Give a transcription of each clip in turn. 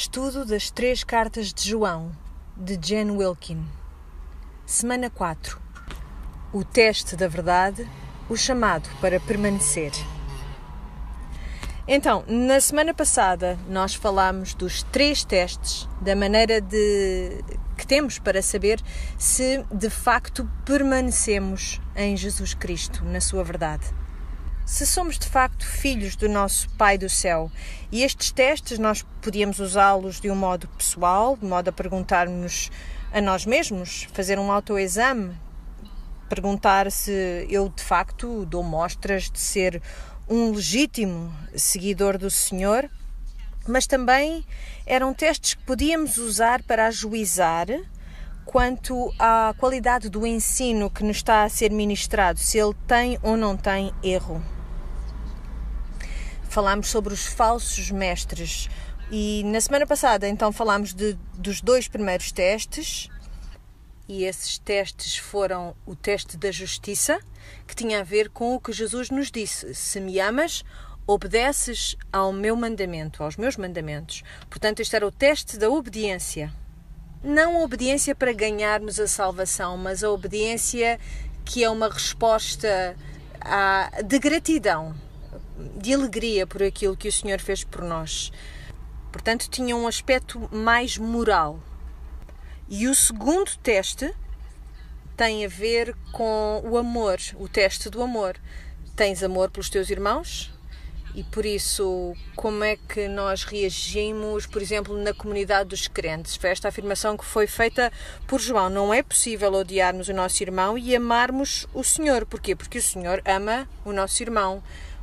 Estudo das três cartas de João, de Jen Wilkin. Semana 4. O teste da verdade, o chamado para permanecer. Então, na semana passada nós falámos dos três testes, da maneira de que temos para saber se de facto permanecemos em Jesus Cristo, na sua verdade se somos de facto filhos do nosso Pai do céu. E estes testes nós podíamos usá-los de um modo pessoal, de modo a perguntarmos a nós mesmos, fazer um autoexame, perguntar se eu de facto dou mostras de ser um legítimo seguidor do Senhor, mas também eram testes que podíamos usar para ajuizar quanto à qualidade do ensino que nos está a ser ministrado, se ele tem ou não tem erro falámos sobre os falsos mestres. E na semana passada, então, falámos de, dos dois primeiros testes. E esses testes foram o teste da justiça, que tinha a ver com o que Jesus nos disse: Se me amas, obedeces ao meu mandamento, aos meus mandamentos. Portanto, este era o teste da obediência. Não a obediência para ganharmos a salvação, mas a obediência que é uma resposta à, de gratidão de alegria por aquilo que o Senhor fez por nós. Portanto, tinha um aspecto mais moral. E o segundo teste tem a ver com o amor, o teste do amor. Tens amor pelos teus irmãos? E por isso, como é que nós reagimos, por exemplo, na comunidade dos crentes? Foi esta afirmação que foi feita por João. Não é possível odiarmos o nosso irmão e amarmos o Senhor. Porquê? Porque o Senhor ama o nosso irmão.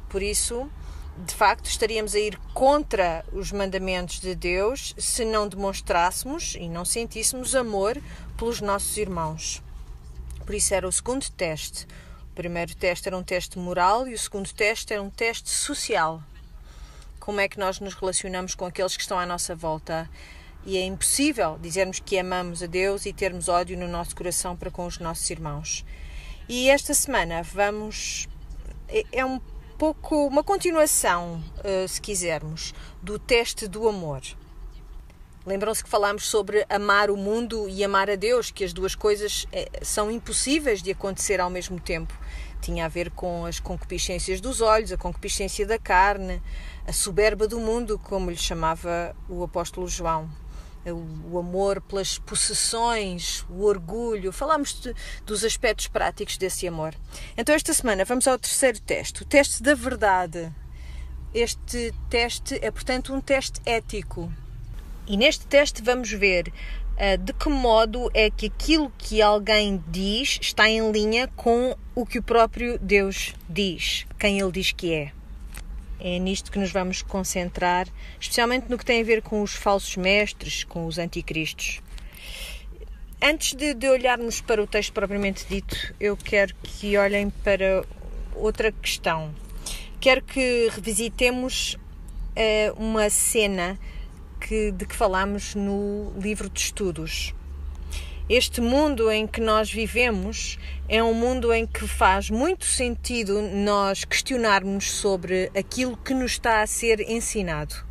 Por isso, de facto, estaríamos a ir contra os mandamentos de Deus se não demonstrássemos e não sentíssemos amor pelos nossos irmãos. Por isso, era o segundo teste. O primeiro teste era um teste moral e o segundo teste era um teste social. Como é que nós nos relacionamos com aqueles que estão à nossa volta? E é impossível dizermos que amamos a Deus e termos ódio no nosso coração para com os nossos irmãos. E esta semana vamos. É, é um pouco uma continuação, uh, se quisermos, do teste do amor. Lembram-se que falámos sobre amar o mundo e amar a Deus, que as duas coisas eh, são impossíveis de acontecer ao mesmo tempo. Tinha a ver com as concupiscências dos olhos, a concupiscência da carne, a soberba do mundo, como lhe chamava o apóstolo João o amor pelas possessões, o orgulho. Falámos de, dos aspectos práticos desse amor. Então, esta semana vamos ao terceiro teste, o teste da verdade. Este teste é, portanto, um teste ético. E neste teste vamos ver uh, de que modo é que aquilo que alguém diz está em linha com o que o próprio Deus diz, quem ele diz que é. É nisto que nos vamos concentrar, especialmente no que tem a ver com os falsos mestres, com os anticristos. Antes de, de olharmos para o texto propriamente dito, eu quero que olhem para outra questão. Quero que revisitemos uh, uma cena que, de que falamos no livro de estudos. Este mundo em que nós vivemos é um mundo em que faz muito sentido nós questionarmos sobre aquilo que nos está a ser ensinado.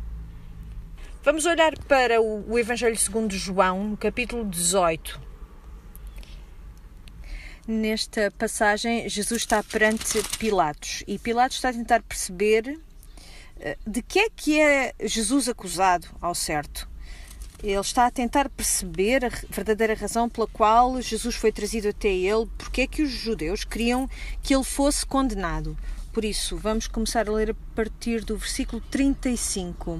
Vamos olhar para o Evangelho segundo João, no capítulo 18. Nesta passagem, Jesus está perante Pilatos e Pilatos está a tentar perceber eh, de que é que é Jesus acusado ao certo. Ele está a tentar perceber a verdadeira razão pela qual Jesus foi trazido até ele, porque é que os judeus queriam que ele fosse condenado. Por isso, vamos começar a ler a partir do versículo 35.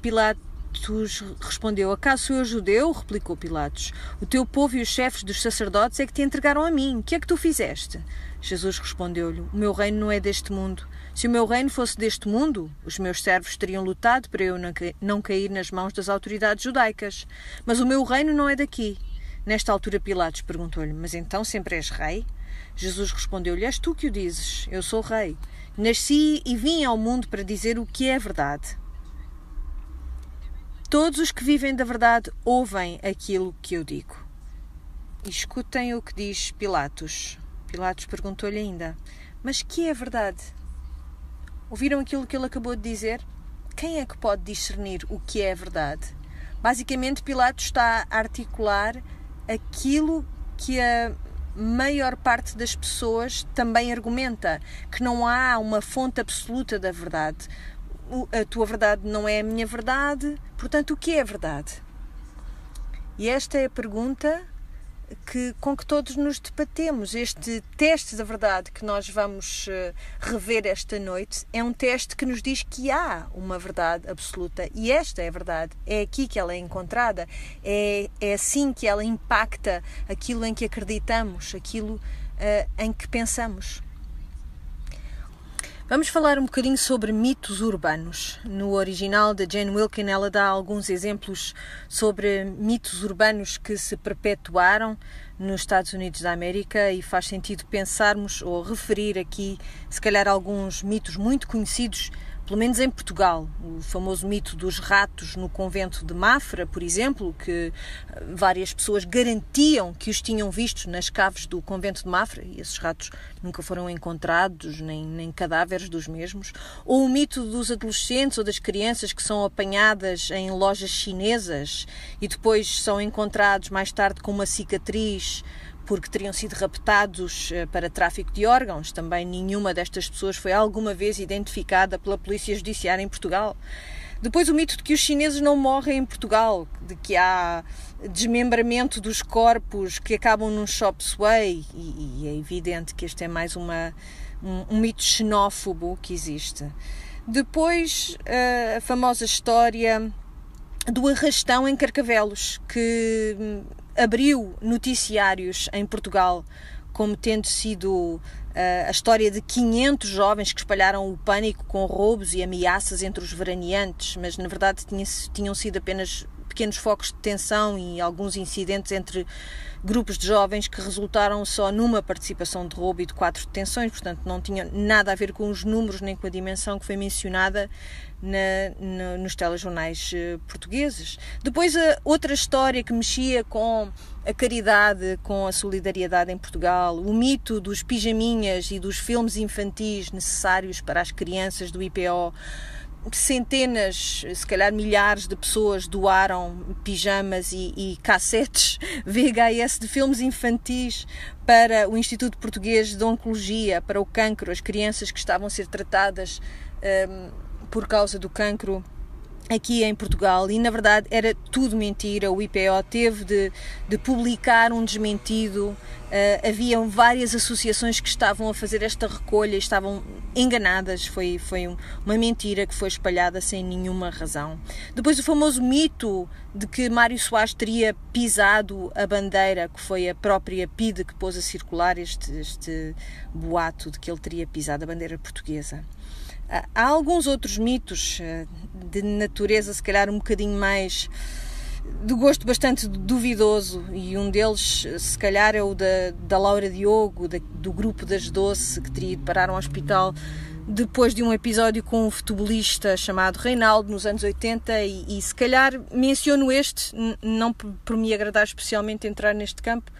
Pilatos respondeu: Acaso sou eu judeu? replicou Pilatos. O teu povo e os chefes dos sacerdotes é que te entregaram a mim. O que é que tu fizeste? Jesus respondeu-lhe: O meu reino não é deste mundo. Se o meu reino fosse deste mundo, os meus servos teriam lutado para eu não cair nas mãos das autoridades judaicas. Mas o meu reino não é daqui. Nesta altura, Pilatos perguntou-lhe: Mas então sempre és rei? Jesus respondeu-lhe: És tu que o dizes, eu sou rei. Nasci e vim ao mundo para dizer o que é verdade. Todos os que vivem da verdade ouvem aquilo que eu digo. E escutem o que diz Pilatos. Pilatos perguntou-lhe ainda: Mas que é verdade? Ouviram aquilo que ele acabou de dizer? quem é que pode discernir o que é a verdade? Basicamente, Pilatos está a articular aquilo que a maior parte das pessoas também argumenta, que não há uma fonte absoluta da verdade. A tua verdade não é a minha verdade, portanto, o que é verdade? E esta é a pergunta que, com que todos nos debatemos. Este teste da verdade que nós vamos uh, rever esta noite é um teste que nos diz que há uma verdade absoluta e esta é a verdade. É aqui que ela é encontrada, é, é assim que ela impacta aquilo em que acreditamos, aquilo uh, em que pensamos. Vamos falar um bocadinho sobre mitos urbanos. No original da Jane Wilkin, ela dá alguns exemplos sobre mitos urbanos que se perpetuaram nos Estados Unidos da América e faz sentido pensarmos ou referir aqui, se calhar, alguns mitos muito conhecidos pelo menos em Portugal, o famoso mito dos ratos no convento de Mafra, por exemplo, que eh, várias pessoas garantiam que os tinham vistos nas caves do convento de Mafra e esses ratos nunca foram encontrados, nem, nem cadáveres dos mesmos. Ou o mito dos adolescentes ou das crianças que são apanhadas em lojas chinesas e depois são encontrados mais tarde com uma cicatriz porque teriam sido raptados eh, para tráfico de órgãos. Também nenhuma destas pessoas foi alguma vez identificada pela Polícia Judiciária em Portugal. Depois o mito de que os chineses não morrem em Portugal, de que há desmembramento dos corpos que acabam num shop sway, e, e é evidente que este é mais uma, um, um mito xenófobo que existe. Depois eh, a famosa história do arrastão em Carcavelos, que abriu noticiários em Portugal como tendo sido uh, a história de 500 jovens que espalharam o pânico com roubos e ameaças entre os veraneantes, mas na verdade tinha, tinham sido apenas pequenos focos de tensão e alguns incidentes entre grupos de jovens que resultaram só numa participação de roubo e de quatro detenções, portanto não tinha nada a ver com os números nem com a dimensão que foi mencionada na, na, nos telejornais uh, portugueses. Depois, a outra história que mexia com a caridade, com a solidariedade em Portugal, o mito dos pijaminhas e dos filmes infantis necessários para as crianças do IPO centenas, se calhar milhares de pessoas doaram pijamas e, e cassetes VHS de filmes infantis para o Instituto Português de Oncologia, para o cancro, as crianças que estavam a ser tratadas um, por causa do cancro aqui em Portugal e na verdade era tudo mentira. O IPO teve de, de publicar um desmentido. Uh, haviam várias associações que estavam a fazer esta recolha estavam enganadas. Foi, foi um, uma mentira que foi espalhada sem nenhuma razão. Depois, o famoso mito de que Mário Soares teria pisado a bandeira, que foi a própria PIDE que pôs a circular este, este boato de que ele teria pisado a bandeira portuguesa. Há alguns outros mitos eh, de natureza, se calhar um bocadinho mais de gosto bastante duvidoso, e um deles, se calhar, é o da, da Laura Diogo, da, do grupo das Doce, que teria ido parar um hospital depois de um episódio com um futebolista chamado Reinaldo nos anos 80 e, e se calhar menciono este, não por me agradar especialmente entrar neste campo,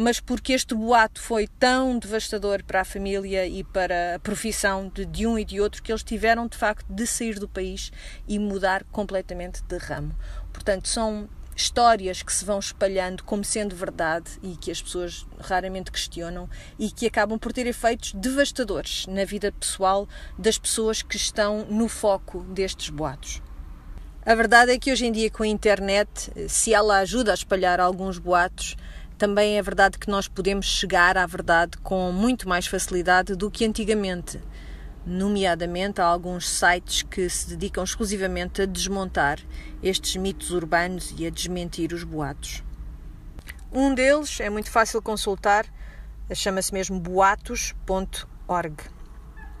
mas porque este boato foi tão devastador para a família e para a profissão de, de um e de outro que eles tiveram de facto de sair do país e mudar completamente de ramo. Portanto, são histórias que se vão espalhando como sendo verdade e que as pessoas raramente questionam e que acabam por ter efeitos devastadores na vida pessoal das pessoas que estão no foco destes boatos. A verdade é que hoje em dia, com a internet, se ela ajuda a espalhar alguns boatos, também é verdade que nós podemos chegar à verdade com muito mais facilidade do que antigamente. Nomeadamente, há alguns sites que se dedicam exclusivamente a desmontar estes mitos urbanos e a desmentir os boatos. Um deles é muito fácil consultar, chama-se mesmo boatos.org.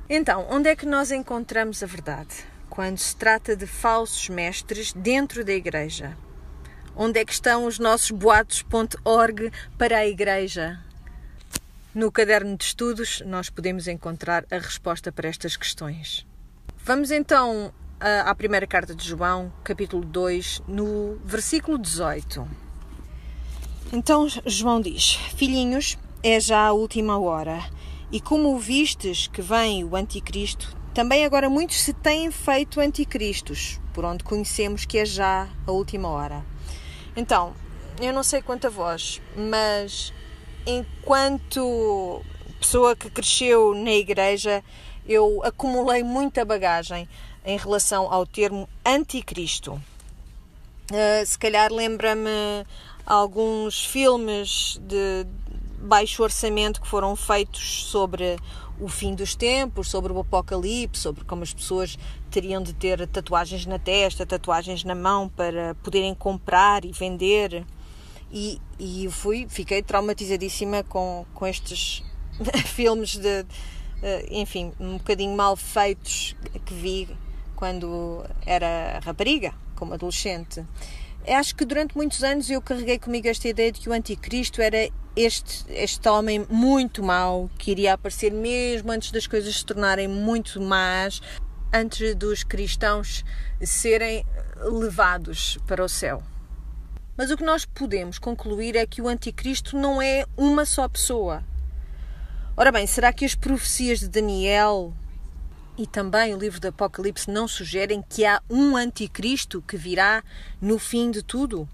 Então, onde é que nós encontramos a verdade? Quando se trata de falsos mestres dentro da igreja, Onde é que estão os nossos boatos.org para a Igreja? No caderno de estudos, nós podemos encontrar a resposta para estas questões. Vamos então à primeira carta de João, capítulo 2, no versículo 18. Então João diz: Filhinhos, é já a última hora, e como vistes que vem o Anticristo, Também agora muitos se têm feito anticristos, por onde conhecemos que é já a última hora. Então, eu não sei quanto a vós, mas enquanto pessoa que cresceu na igreja, eu acumulei muita bagagem em relação ao termo anticristo. Uh, se calhar lembra-me alguns filmes de baixo orçamento que foram feitos sobre o fim dos tempos, sobre o apocalipse, sobre como as pessoas teriam de ter tatuagens na testa, tatuagens na mão para poderem comprar e vender. E, e fui, fiquei traumatizadíssima com, com estes filmes de, enfim, um bocadinho mal feitos que vi quando era rapariga, como adolescente. Acho que durante muitos anos eu carreguei comigo esta ideia de que o anticristo era este, este homem muito mau, que iria aparecer mesmo antes das coisas se tornarem muito más, antes dos cristãos serem levados para o céu. Mas o que nós podemos concluir é que o anticristo não é uma só pessoa. Ora bem, será que as profecias de Daniel e também o livro do Apocalipse não sugerem que há um anticristo que virá no fim de tudo?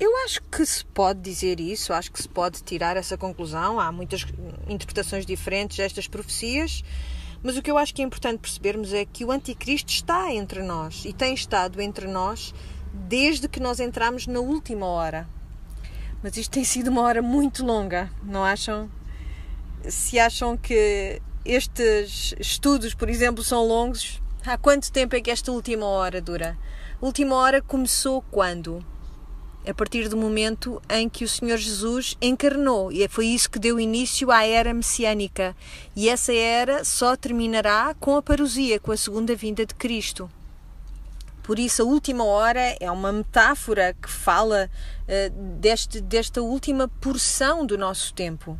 Eu acho que se pode dizer isso, acho que se pode tirar essa conclusão. Há muitas interpretações diferentes destas profecias, mas o que eu acho que é importante percebermos é que o Anticristo está entre nós e tem estado entre nós desde que nós entramos na última hora. Mas isto tem sido uma hora muito longa, não acham? Se acham que estes estudos, por exemplo, são longos, há quanto tempo é que esta última hora dura? A última hora começou quando? A partir do momento em que o Senhor Jesus encarnou. E foi isso que deu início à era messiânica. E essa era só terminará com a parousia, com a segunda vinda de Cristo. Por isso, a última hora é uma metáfora que fala uh, deste, desta última porção do nosso tempo.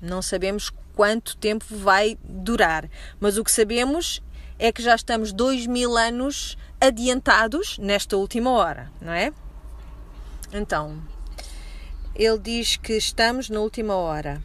Não sabemos quanto tempo vai durar, mas o que sabemos é que já estamos dois mil anos adiantados nesta última hora, não é? Então, ele diz que estamos na última hora.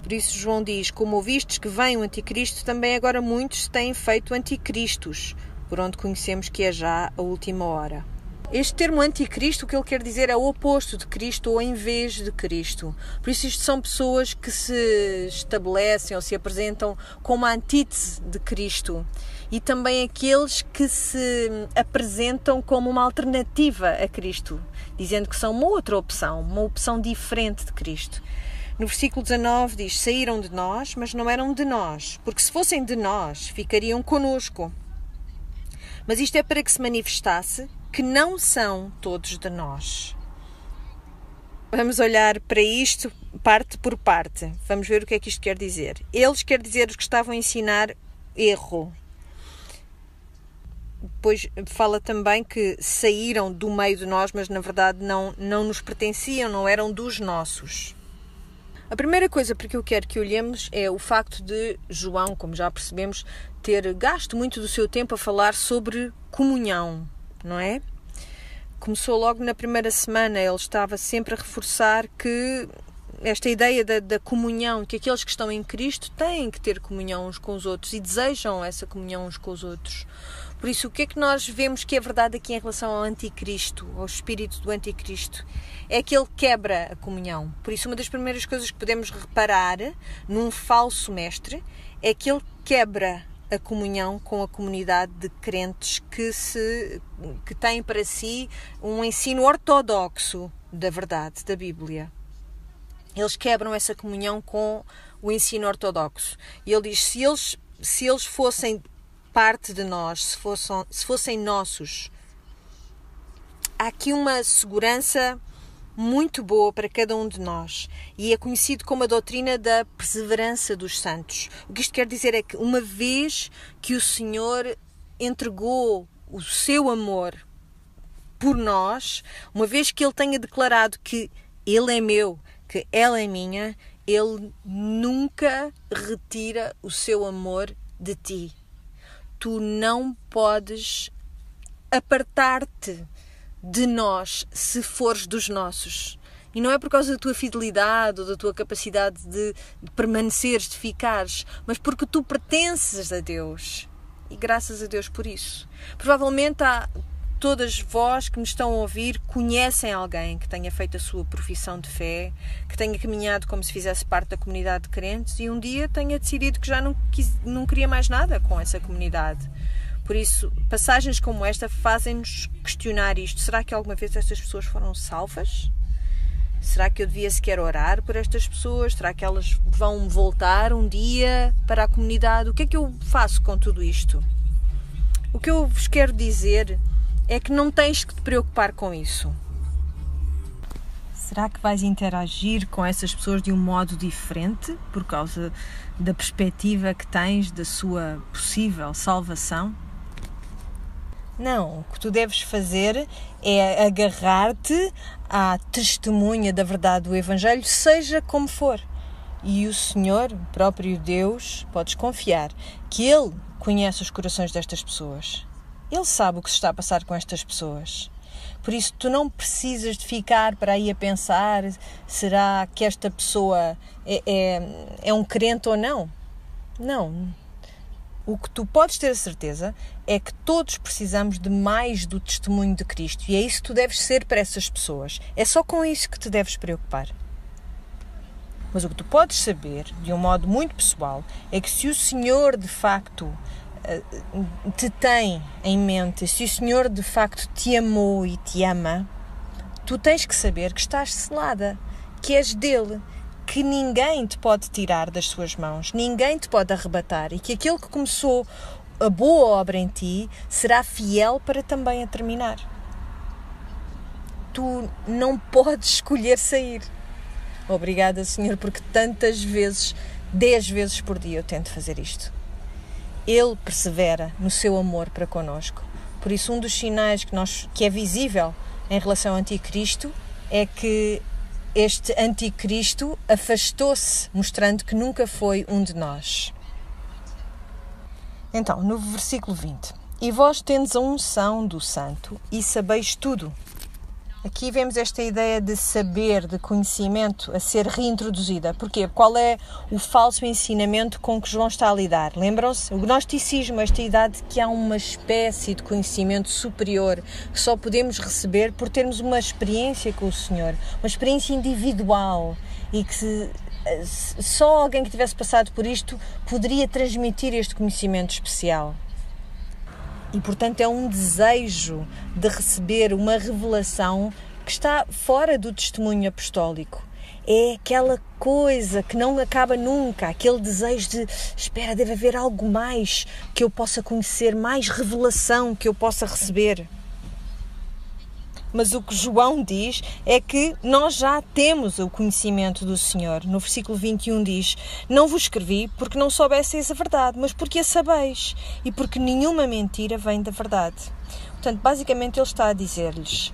Por isso, João diz: Como ouvistes que vem o Anticristo, também agora muitos têm feito anticristos, por onde conhecemos que é já a última hora. Este termo anticristo, o que ele quer dizer é o oposto de Cristo ou em vez de Cristo. Por isso, isto são pessoas que se estabelecem ou se apresentam como a antítese de Cristo e também aqueles que se apresentam como uma alternativa a Cristo, dizendo que são uma outra opção, uma opção diferente de Cristo. No versículo 19 diz: Saíram de nós, mas não eram de nós, porque se fossem de nós, ficariam conosco. Mas isto é para que se manifestasse que não são todos de nós. Vamos olhar para isto parte por parte. Vamos ver o que é que isto quer dizer. Eles quer dizer os que estavam a ensinar erro. Depois fala também que saíram do meio de nós, mas na verdade não, não nos pertenciam, não eram dos nossos. A primeira coisa para que eu quero que olhemos é o facto de João, como já percebemos, ter gasto muito do seu tempo a falar sobre comunhão não é? Começou logo na primeira semana, ele estava sempre a reforçar que esta ideia da, da, comunhão, que aqueles que estão em Cristo têm que ter comunhão uns com os outros e desejam essa comunhão uns com os outros. Por isso, o que é que nós vemos que é verdade aqui em relação ao anticristo, ao espírito do anticristo? É que ele quebra a comunhão. Por isso, uma das primeiras coisas que podemos reparar num falso mestre é que ele quebra a comunhão com a comunidade de crentes que, se, que têm para si um ensino ortodoxo da verdade, da Bíblia. Eles quebram essa comunhão com o ensino ortodoxo. E ele diz: se eles, se eles fossem parte de nós, se fossem, se fossem nossos, há aqui uma segurança muito boa para cada um de nós e é conhecido como a doutrina da perseverança dos santos. O que isto quer dizer é que uma vez que o Senhor entregou o seu amor por nós, uma vez que ele tenha declarado que ele é meu, que ela é minha, ele nunca retira o seu amor de ti. Tu não podes apartar-te de nós se fores dos nossos. E não é por causa da tua fidelidade ou da tua capacidade de, permaneceres, de ficares, mas porque tu pertences a Deus. E graças a Deus por isso. Provavelmente há todas vós que me estão a ouvir conhecem alguém que tenha feito a sua profissão de fé, que tenha caminhado como se fizesse parte da comunidade de crentes e um dia tenha decidido que já não, quis, não queria mais nada com essa comunidade. Por isso, passagens como esta fazem-nos questionar isto. Será que alguma vez estas pessoas foram salvas? Será que eu devia sequer orar por estas pessoas? Será que elas vão voltar um dia para a comunidade? O que é que eu faço com tudo isto? O que eu vos quero dizer é que não tens que te preocupar com isso. Será que vais interagir com essas pessoas de um modo diferente por causa da perspectiva que tens da sua possível salvação? Não, o que tu deves fazer é agarrar-te à testemunha da verdade do Evangelho, seja como for. E o Senhor, o próprio Deus, podes confiar que Ele conhece os corações destas pessoas. Ele sabe o que se está a passar com estas pessoas. Por isso, tu não precisas de ficar para aí a pensar: será que esta pessoa é, é, é um crente ou não? Não. O que tu podes ter a certeza é que todos precisamos de mais do testemunho de Cristo e é isso que tu deves ser para essas pessoas. É só com isso que te deves preocupar. Mas o que tu podes saber, de um modo muito pessoal, é que se o Senhor de facto te tem em mente, se o Senhor de facto te amou e te ama, tu tens que saber que estás selada, que és dele, que ninguém te pode tirar das suas mãos, ninguém te pode arrebatar e que aquele que começou a boa obra em ti será fiel para também a terminar. Tu não podes escolher sair. Obrigada, Senhor, porque tantas vezes, dez vezes por dia, eu tento fazer isto. Ele persevera no seu amor para conosco. Por isso, um dos sinais que, nós, que é visível em relação ao anticristo é que este anticristo afastou-se, mostrando que nunca foi um de nós. Então, no versículo 20: E vós tendes a unção do santo e sabeis tudo. Aqui vemos esta ideia de saber, de conhecimento a ser reintroduzida. Porquê? Qual é o falso ensinamento com que João está a lidar? Lembram-se? O gnosticismo, esta ideia de que há uma espécie de conhecimento superior que só podemos receber por termos uma experiência com o Senhor, uma experiência individual e que se, só alguém que tivesse passado por isto poderia transmitir este conhecimento especial. E, portanto, é um desejo de receber uma revelação que está fora do testemunho apostólico. É aquela coisa que não acaba nunca, aquele desejo de espera, deve haver algo mais que eu possa conhecer, mais revelação que eu possa receber. Mas o que João diz é que nós já temos o conhecimento do Senhor. No versículo 21 diz: Não vos escrevi porque não soubesseis a verdade, mas porque a sabeis e porque nenhuma mentira vem da verdade. Portanto, basicamente, ele está a dizer-lhes: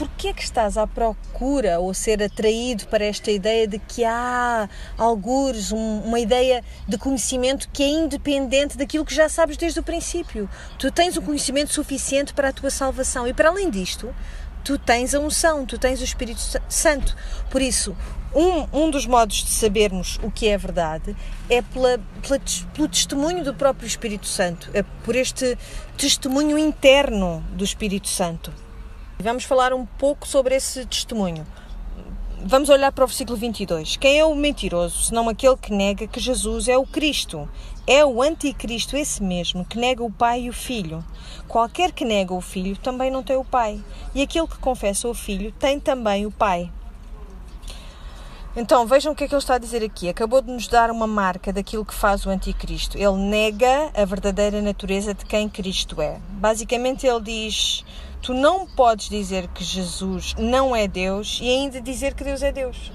Porquê é que estás à procura ou ser atraído para esta ideia de que há algures um, uma ideia de conhecimento que é independente daquilo que já sabes desde o princípio? Tu tens o conhecimento suficiente para a tua salvação e para além disto, tu tens a unção, tu tens o Espírito Santo. Por isso, um, um dos modos de sabermos o que é verdade é pela, pela, pelo testemunho do próprio Espírito Santo, é por este testemunho interno do Espírito Santo. Vamos falar um pouco sobre esse testemunho. Vamos olhar para o versículo 22. Quem é o mentiroso, senão aquele que nega que Jesus é o Cristo? É o anticristo esse mesmo que nega o Pai e o Filho. Qualquer que nega o Filho também não tem o Pai. E aquele que confessa o Filho tem também o Pai. Então, vejam o que é que ele está a dizer aqui. Acabou de nos dar uma marca daquilo que faz o anticristo. Ele nega a verdadeira natureza de quem Cristo é. Basicamente, ele diz Tu não podes dizer que Jesus não é Deus e ainda dizer que Deus é Deus.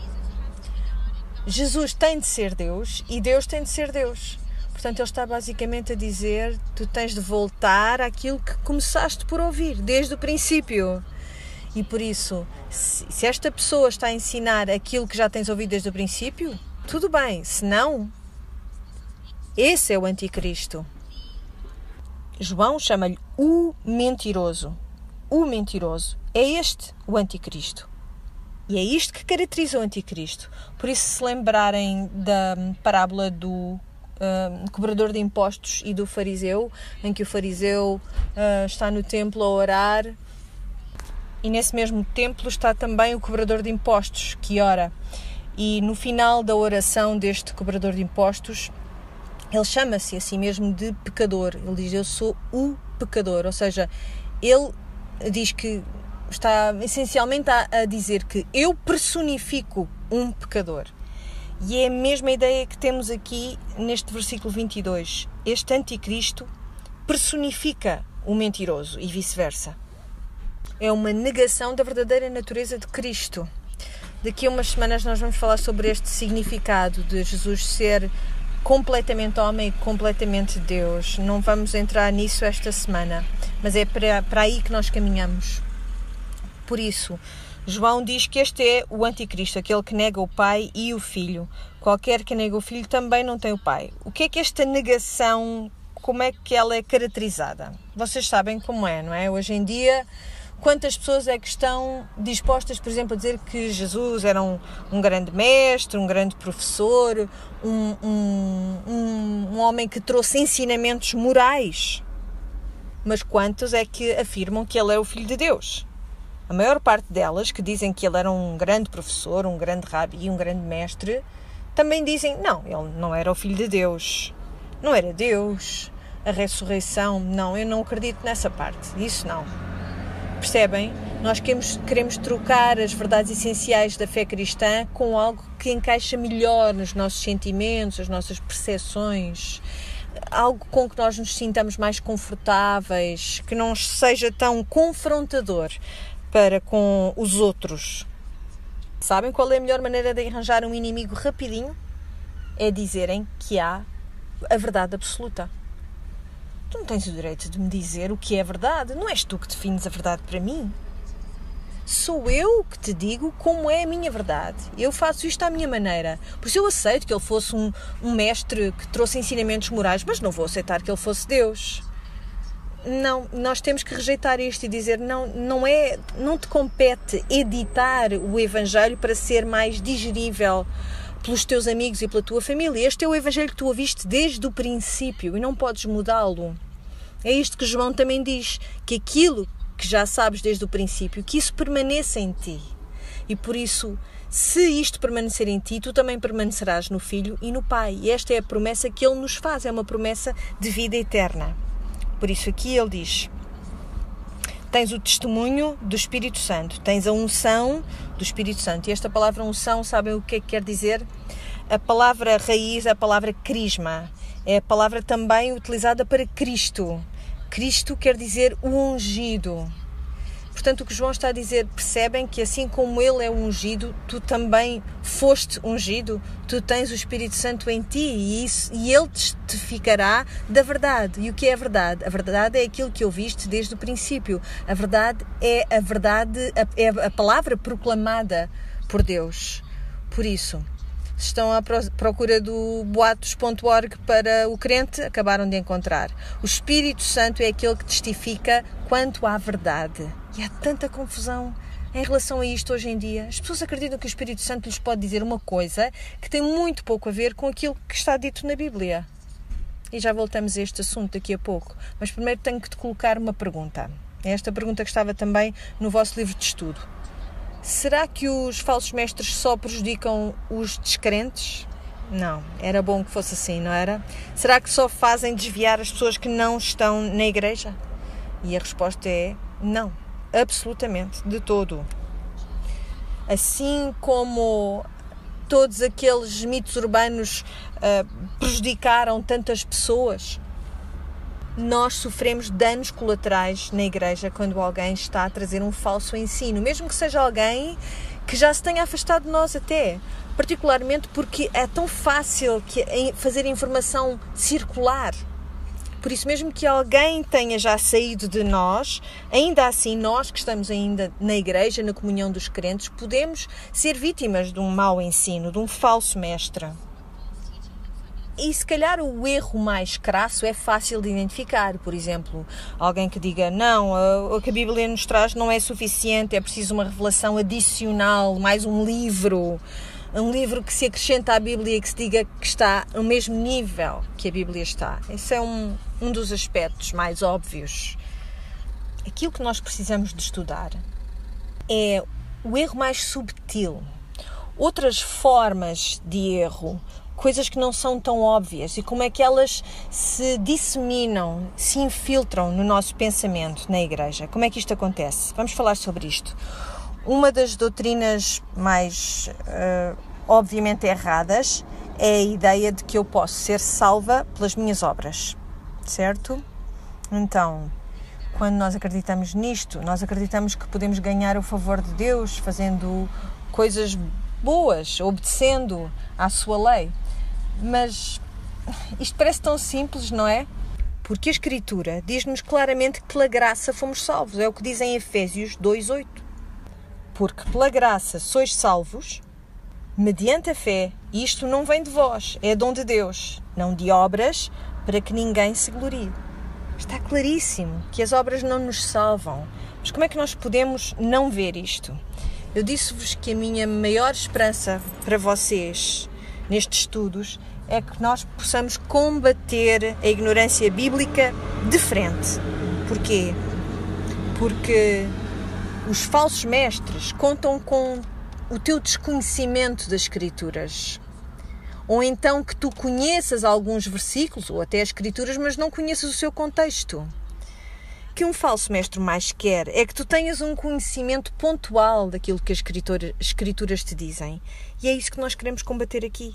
Jesus tem de ser Deus e Deus tem de ser Deus. Portanto, ele está basicamente a dizer: tu tens de voltar àquilo que começaste por ouvir desde o princípio. E por isso, se esta pessoa está a ensinar aquilo que já tens ouvido desde o princípio, tudo bem. Se não, esse é o anticristo. João chama-lhe o mentiroso o mentiroso. É este o anticristo. E é isto que caracteriza o anticristo. Por isso, se lembrarem da parábola do uh, cobrador de impostos e do fariseu, em que o fariseu uh, está no templo a orar e nesse mesmo templo está também o cobrador de impostos que ora. E no final da oração deste cobrador de impostos, ele chama-se a si mesmo de pecador. Ele diz: Eu sou o pecador. Ou seja, ele diz que está essencialmente a, a dizer que eu personifico um pecador. E é a mesma ideia que temos aqui neste versículo 22. Este anticristo personifica o mentiroso e vice-versa. É uma negação da verdadeira natureza de Cristo. Daqui a umas semanas nós vamos falar sobre este significado de Jesus ser completamente homem e completamente Deus. Não vamos entrar nisso esta semana, mas é para, para aí que nós caminhamos. Por isso, João diz que este é o anticristo, aquele que nega o Pai e o Filho. Qualquer que nega o Filho também não tem o Pai. O que é que esta negação, como é que ela é caracterizada? Vocês sabem como é, não é? Hoje em dia quantas pessoas é que estão dispostas, por exemplo, a dizer que Jesus era um, um grande mestre, um grande professor, um, um, um, homem que trouxe ensinamentos morais? Mas quantos é que afirmam que ele é o Filho de Deus? A maior parte delas, que dizem que ele era um grande professor, um grande rabi, um grande mestre, também dizem: não, ele não era o Filho de Deus, não era Deus, a ressurreição, não, eu não acredito nessa parte, isso não. Percebem? Nós queremos, queremos trocar as verdades essenciais da fé cristã com algo que encaixa melhor nos nossos sentimentos, as nossas percepções, algo com que nós nos sintamos mais confortáveis, que não seja tão confrontador para com os outros. Sabem qual é a melhor maneira de arranjar um inimigo rapidinho? É dizerem que há a verdade absoluta. Tu não tens o direito de me dizer o que é verdade. Não és tu que defines a verdade para mim. Sou eu que te digo como é a minha verdade. Eu faço isto à minha maneira. Por isso eu aceito que ele fosse um, um mestre que trouxe ensinamentos morais, mas não vou aceitar que ele fosse Deus. Não, nós temos que rejeitar isto e dizer não, não é, não te compete editar o evangelho para ser mais digerível pelos teus amigos e pela tua família. Este é o Evangelho que tu ouviste desde o princípio e não podes mudá-lo. É isto que João também diz: que aquilo que já sabes desde o princípio, que isso permaneça em ti. E por isso, se isto permanecer em ti, tu também permanecerás no Filho e no Pai. E esta é a promessa que ele nos faz, é uma promessa de vida eterna. Por isso, aqui ele diz: tens o testemunho do Espírito Santo, tens a unção do Espírito Santo. E esta palavra unção, sabem o que é que quer dizer? A palavra raiz a palavra crisma, é a palavra também utilizada para Cristo. Cristo quer dizer o ungido. Portanto, o que João está a dizer, percebem que assim como ele é ungido, tu também foste ungido, tu tens o Espírito Santo em ti e, isso, e ele testificará da verdade. E o que é a verdade? A verdade é aquilo que ouviste desde o princípio. A verdade é a verdade, é a palavra proclamada por Deus. Por isso, estão à procura do boatos.org para o crente, acabaram de encontrar. O Espírito Santo é aquele que testifica quanto à verdade. E há tanta confusão em relação a isto hoje em dia. As pessoas acreditam que o Espírito Santo lhes pode dizer uma coisa que tem muito pouco a ver com aquilo que está dito na Bíblia. E já voltamos a este assunto daqui a pouco. Mas primeiro tenho que te colocar uma pergunta. É esta pergunta que estava também no vosso livro de estudo. Será que os falsos mestres só prejudicam os descrentes? Não, era bom que fosse assim, não era? Será que só fazem desviar as pessoas que não estão na igreja? E a resposta é não, absolutamente, de todo. Assim como todos aqueles mitos urbanos uh, prejudicaram tantas pessoas, nós sofremos danos colaterais na igreja quando alguém está a trazer um falso ensino, mesmo que seja alguém que já se tenha afastado de nós até, particularmente porque é tão fácil que fazer informação circular. Por isso mesmo que alguém tenha já saído de nós, ainda assim nós que estamos ainda na igreja, na comunhão dos crentes, podemos ser vítimas de um mau ensino, de um falso mestre. E se calhar o erro mais crasso é fácil de identificar. Por exemplo, alguém que diga: Não, o que a Bíblia nos traz não é suficiente, é preciso uma revelação adicional, mais um livro. Um livro que se acrescenta à Bíblia e que se diga que está no mesmo nível que a Bíblia está. Esse é um, um dos aspectos mais óbvios. Aquilo que nós precisamos de estudar é o erro mais subtil. Outras formas de erro coisas que não são tão óbvias e como é que elas se disseminam, se infiltram no nosso pensamento na igreja. Como é que isto acontece? Vamos falar sobre isto. Uma das doutrinas mais uh, obviamente erradas é a ideia de que eu posso ser salva pelas minhas obras, certo? Então, quando nós acreditamos nisto, nós acreditamos que podemos ganhar o favor de Deus fazendo coisas boas, obedecendo à sua lei. Mas isto parece tão simples, não é? Porque a Escritura diz-nos claramente que pela graça fomos salvos. É o que diz em Efésios 2,8. Porque pela graça sois salvos, mediante a fé, isto não vem de vós, é dom de Deus, não de obras, para que ninguém se glorie. Está claríssimo que as obras não nos salvam. Mas como é que nós podemos não ver isto? Eu disse-vos que a minha maior esperança para vocês nestes estudos é que nós possamos combater a ignorância bíblica de frente. Porquê? Porque os falsos mestres contam com o teu desconhecimento das Escrituras. Ou então que tu conheças alguns versículos ou até as Escrituras, mas não conheças o seu contexto. Que um falso mestre mais quer é que tu tenhas um conhecimento pontual daquilo que as Escrituras te dizem. E é isso que nós queremos combater aqui.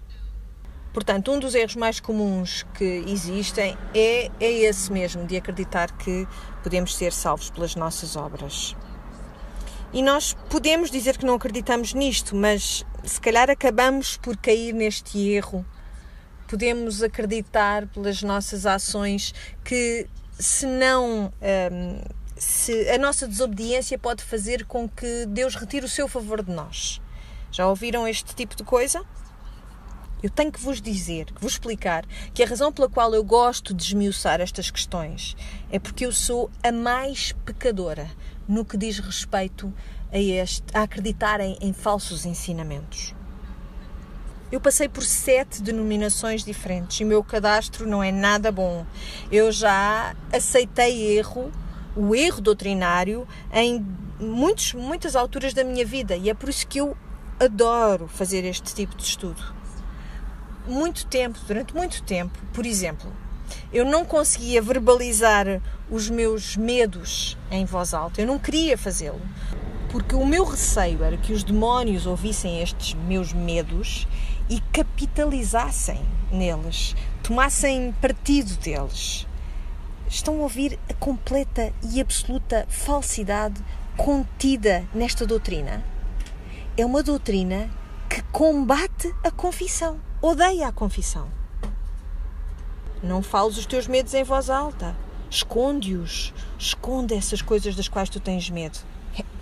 Portanto, um dos erros mais comuns que existem é, é esse mesmo, de acreditar que podemos ser salvos pelas nossas obras. E nós podemos dizer que não acreditamos nisto, mas se calhar acabamos por cair neste erro. Podemos acreditar pelas nossas ações que, se não. Hum, se a nossa desobediência pode fazer com que Deus retire o seu favor de nós. Já ouviram este tipo de coisa? Eu tenho que vos dizer, que vos explicar, que a razão pela qual eu gosto de esmiuçar estas questões é porque eu sou a mais pecadora no que diz respeito a, este, a acreditar em, em falsos ensinamentos. Eu passei por sete denominações diferentes e o meu cadastro não é nada bom. Eu já aceitei erro, o erro doutrinário, em muitos, muitas alturas da minha vida e é por isso que eu adoro fazer este tipo de estudo muito tempo, durante muito tempo, por exemplo, eu não conseguia verbalizar os meus medos em voz alta. Eu não queria fazê-lo. Porque o meu receio era que os demónios ouvissem estes meus medos e capitalizassem neles, tomassem partido deles. Estão a ouvir a completa e absoluta falsidade contida nesta doutrina? É uma doutrina que combate a confissão odeia a confissão. Não fales os teus medos em voz alta. Esconde-os. Esconde essas coisas das quais tu tens medo.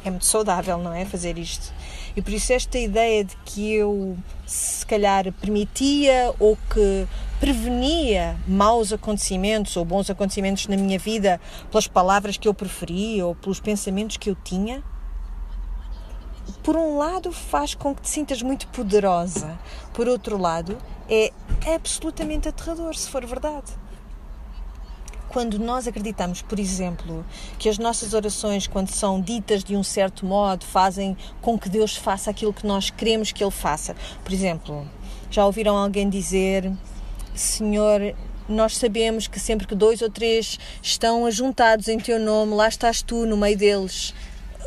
É muito saudável, não é? Fazer isto. E por isso, esta ideia de que eu, se calhar, permitia ou que prevenia maus acontecimentos ou bons acontecimentos na minha vida pelas palavras que eu preferia ou pelos pensamentos que eu tinha, por um lado faz com que te sintas muito poderosa, por outro lado é absolutamente aterrador, se for verdade. Quando nós acreditamos, por exemplo, que as nossas orações, quando são ditas de um certo modo, fazem com que Deus faça aquilo que nós queremos que Ele faça. Por exemplo, já ouviram alguém dizer: Senhor, nós sabemos que sempre que dois ou três estão ajuntados em Teu nome, lá estás Tu no meio deles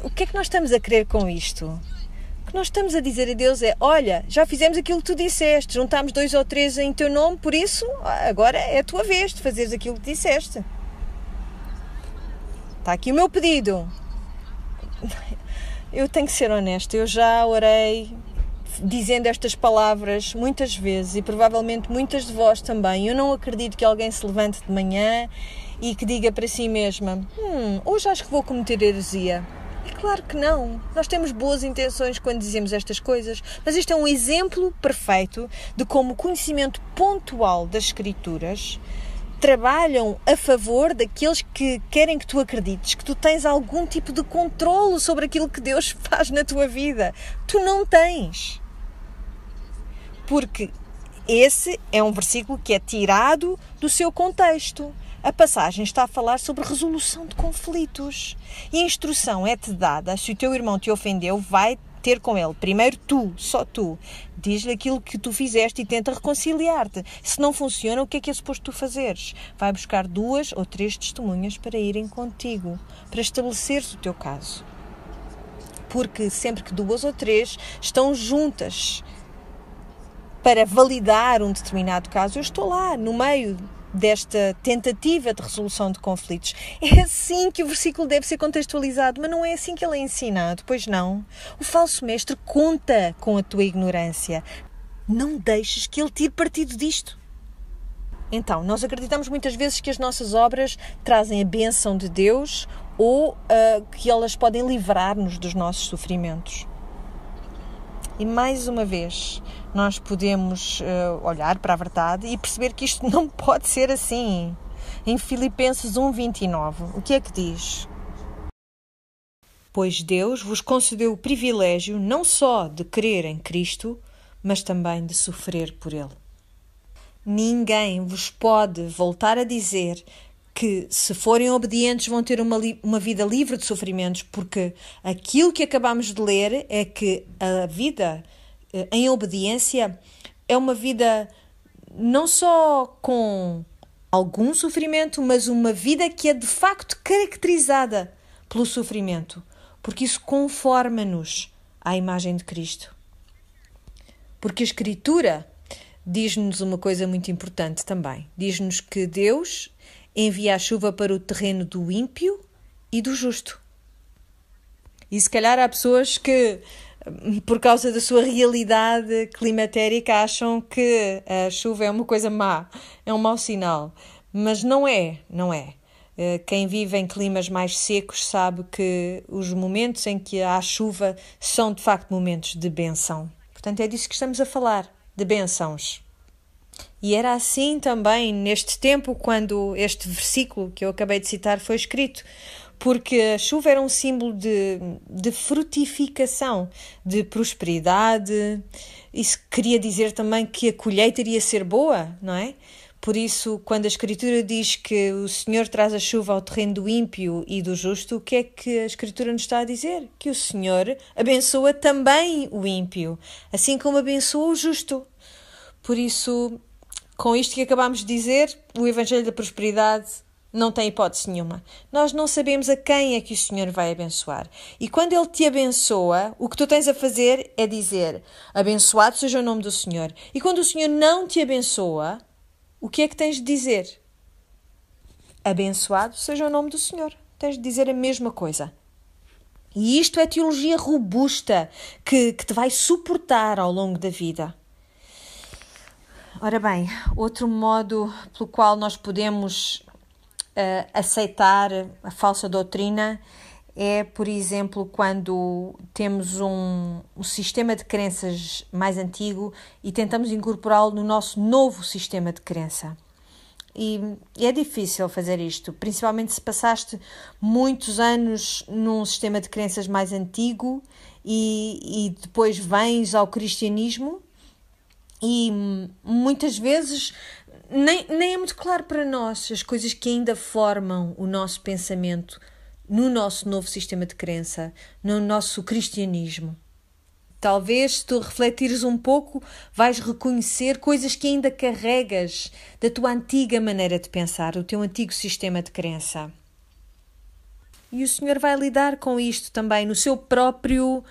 o que é que nós estamos a querer com isto? Que nós estamos a dizer a Deus é: olha, já fizemos aquilo que tu disseste, juntámos dois ou três em teu nome, por isso agora é a tua vez de fazeres aquilo que disseste. Está aqui o meu pedido. Eu tenho que ser honesta, eu já orei dizendo estas palavras muitas vezes e provavelmente muitas de vós também. Eu não acredito que alguém se levante de manhã e que diga para si mesma: Hum, hoje acho que vou cometer heresia Claro que não. Nós temos boas intenções quando dizemos estas coisas, mas este é um exemplo perfeito de como o conhecimento pontual das Escrituras trabalham a favor daqueles que querem que tu acredites que tu tens algum tipo de controlo sobre aquilo que Deus faz na tua vida. Tu não tens. Porque esse é um versículo que é tirado do seu contexto. A passagem está a falar sobre resolução de conflitos. E a instrução é-te dada: se o teu irmão te ofendeu, vai ter com ele. Primeiro tu, só tu. Diz-lhe aquilo que tu fizeste e tenta reconciliar-te. Se não funciona, o que é que é suposto tu fazeres? Vai buscar duas ou três testemunhas para irem contigo, para estabeleceres o teu caso. Porque sempre que duas ou três estão juntas para validar um determinado caso, eu estou lá, no meio desta tentativa de resolução de conflitos. É assim que o versículo deve ser contextualizado, mas não é assim que ele é ensinado, pois não. O falso mestre conta com a tua ignorância. Não deixes que ele tire partido disto. Então, nós acreditamos muitas vezes que as nossas obras trazem a bênção de Deus ou uh, que elas podem livrar-nos dos nossos sofrimentos. E mais uma vez, nós podemos uh, olhar para a verdade e perceber que isto não pode ser assim. Em Filipenses 1:29, o que é que diz? Pois Deus vos concedeu o privilégio não só de crer em Cristo, mas também de sofrer por ele. Ninguém vos pode voltar a dizer que, se forem obedientes, vão ter uma, uma vida livre de sofrimentos, porque aquilo que acabamos de ler é que a vida em obediência é uma vida não só com algum sofrimento, mas uma vida que é de facto caracterizada pelo sofrimento, porque isso conforma-nos à imagem de Cristo. Porque a Escritura diz-nos uma coisa muito importante também. Diz-nos que Deus envia a chuva para o terreno do ímpio e do justo. E se calhar há pessoas que por causa da sua realidade climatérica, acham que a chuva é uma coisa má, é um mau sinal. Mas não é, não é. Eh, quem vive em climas mais secos sabe que os momentos em que há chuva são de facto momentos de benção. Portanto, é disso que estamos a falar, de bençãos. E era assim também neste tempo quando este versículo que eu acabei de citar foi escrito porque a chuva era um símbolo de, de frutificação, de prosperidade. Isso queria dizer também que a colheita iria ser boa, não é? Por isso, quando a Escritura diz que o Senhor traz a chuva ao terreno do ímpio e do justo, o que é que a Escritura nos está a dizer? Que o Senhor abençoa também o ímpio, assim como abençoa o justo. Por isso, com isto que acabamos de dizer, o Evangelho da Prosperidade não tem hipótese nenhuma. Nós não sabemos a quem é que o Senhor vai abençoar. E quando Ele te abençoa, o que tu tens a fazer é dizer: Abençoado seja o nome do Senhor. E quando o Senhor não te abençoa, o que é que tens de dizer? Abençoado seja o nome do Senhor. Tens de dizer a mesma coisa. E isto é teologia robusta que, que te vai suportar ao longo da vida. Ora bem, outro modo pelo qual nós podemos uh, aceitar a falsa doutrina é, por exemplo, quando temos um, um sistema de crenças mais antigo e tentamos incorporá-lo no nosso novo sistema de crença. E é difícil fazer isto, principalmente se passaste muitos anos num sistema de crenças mais antigo e, e depois vens ao cristianismo e muitas vezes nem, nem é muito claro para nós as coisas que ainda formam o nosso pensamento no nosso novo sistema de crença, no nosso cristianismo. Talvez, se tu refletires um pouco, vais reconhecer coisas que ainda carregas da tua antiga maneira de pensar, do teu antigo sistema de crença. E o Senhor vai lidar com isto também no seu próprio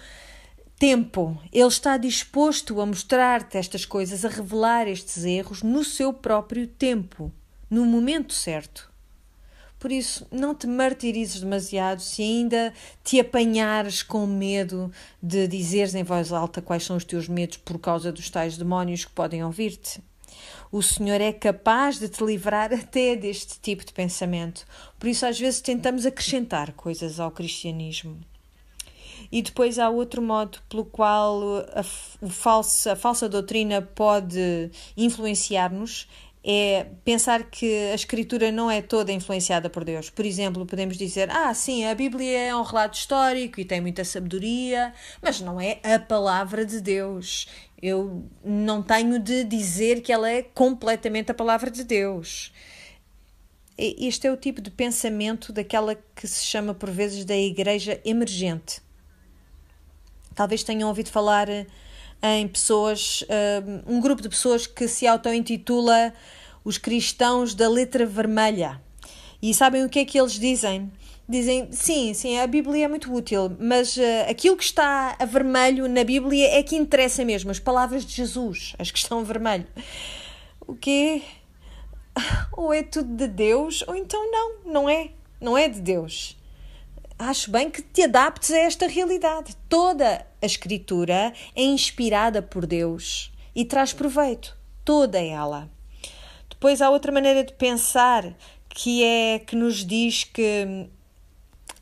tempo. Ele está disposto a mostrar-te estas coisas, a revelar estes erros no seu próprio tempo, no momento certo. Por isso, não te martirizes demasiado se ainda te apanhares com medo de dizeres em voz alta quais são os teus medos por causa dos tais demónios que podem ouvir-te. O Senhor é capaz de te livrar até deste tipo de pensamento. Por isso, às vezes, tentamos acrescentar coisas ao cristianismo. E depois há outro modo pelo qual a, o falso, a falsa doutrina pode influenciar-nos, é pensar que a escritura não é toda influenciada por Deus. Por exemplo, podemos dizer: ah, sim, a Bíblia é um relato histórico e tem muita sabedoria, mas não é a palavra de Deus. Eu não tenho de dizer que ela é completamente a palavra de Deus. Este é o tipo de pensamento daquela que se chama por vezes da igreja emergente. Talvez tenham ouvido falar eh, em pessoas, eh, um grupo de pessoas que se auto-intitula os cristãos da letra vermelha. E sabem o que é que eles dizem? Dizem, sim, sim, a Bíblia é muito útil, mas uh, aquilo que está a vermelho na Bíblia é que interessa mesmo, as palavras de Jesus, as que estão a vermelho. O quê? Ou é tudo de Deus, ou então não, não é. Não é de Deus. Acho bem que te adaptes a esta realidade. Toda a Escritura é inspirada por Deus e traz proveito. Toda ela. Depois há outra maneira de pensar que é que nos diz que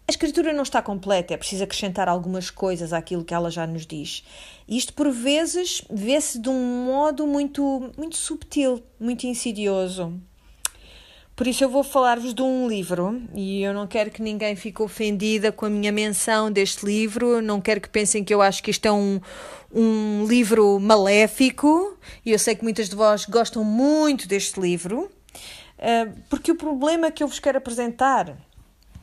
a escritura não está completa, é preciso acrescentar algumas coisas àquilo que ela já nos diz. Isto, por vezes, vê-se de um modo muito, muito subtil, muito insidioso. Por isso, eu vou falar-vos de um livro e eu não quero que ninguém fique ofendida com a minha menção deste livro, não quero que pensem que eu acho que isto é um, um livro maléfico e eu sei que muitas de vós gostam muito deste livro, eh, porque o problema que eu vos quero apresentar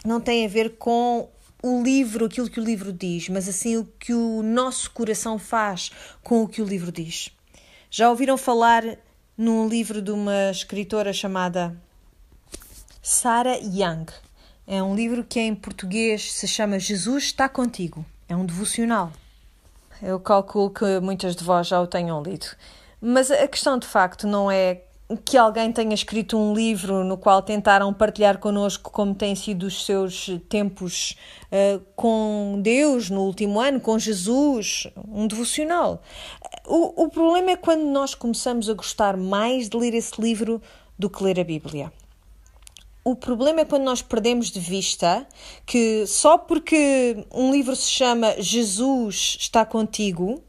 não tem a ver com o livro, aquilo que o livro diz, mas assim o que o nosso coração faz com o que o livro diz. Já ouviram falar num livro de uma escritora chamada Sarah Young? É um livro que em português se chama Jesus está contigo. É um devocional. Eu calculo que muitas de vós já o tenham lido. Mas a questão de facto não é que alguém tenha escrito um livro no qual tentaram partilhar connosco como têm sido os seus tempos uh, com Deus no último ano, com Jesus, um devocional. O, o problema é quando nós começamos a gostar mais de ler esse livro do que ler a Bíblia. O problema é quando nós perdemos de vista que só porque um livro se chama Jesus está contigo,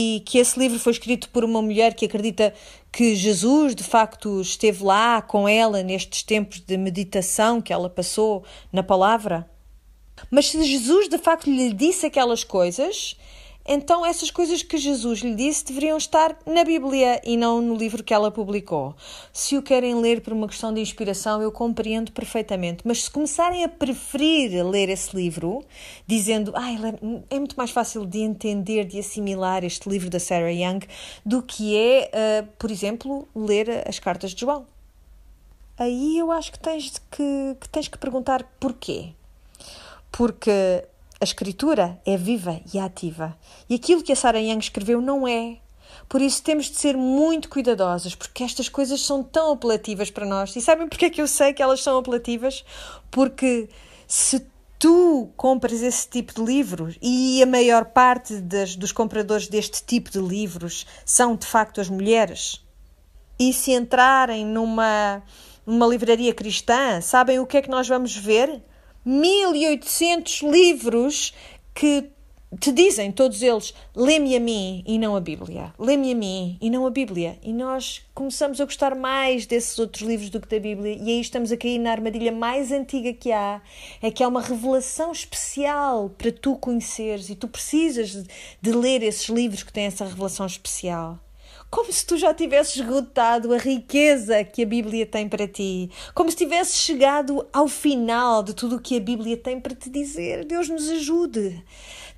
e que esse livro foi escrito por uma mulher que acredita que Jesus de facto esteve lá com ela nestes tempos de meditação que ela passou na palavra. Mas se Jesus de facto lhe disse aquelas coisas, então essas coisas que Jesus lhe disse deveriam estar na Bíblia e não no livro que ela publicou. Se o querem ler por uma questão de inspiração, eu compreendo perfeitamente. Mas se começarem a preferir ler esse livro, dizendo ah, é muito mais fácil de entender, de assimilar este livro da Sarah Young, do que é, uh, por exemplo, ler as cartas de João. Aí eu acho que tens que, que tens que perguntar porquê. Porque a escritura é viva e ativa. E aquilo que a Sarah Young escreveu não é. Por isso temos de ser muito cuidadosos, porque estas coisas são tão apelativas para nós. E sabem porque é que eu sei que elas são apelativas? Porque se tu compras esse tipo de livros e a maior parte das, dos compradores deste tipo de livros são de facto as mulheres, e se entrarem numa, numa livraria cristã, sabem o que é que nós vamos ver? 1800 livros que te dizem, todos eles, lê-me a mim e não a Bíblia. Lê-me a mim e não a Bíblia. E nós começamos a gostar mais desses outros livros do que da Bíblia. E aí estamos a cair na armadilha mais antiga que há. É que há uma revelação especial para tu conheceres e tu precisas de ler esses livros que têm essa revelação especial como se tu já tivesses esgotado a riqueza que a Bíblia tem para ti, como se tivesses chegado ao final de tudo o que a Bíblia tem para te dizer. Deus nos ajude.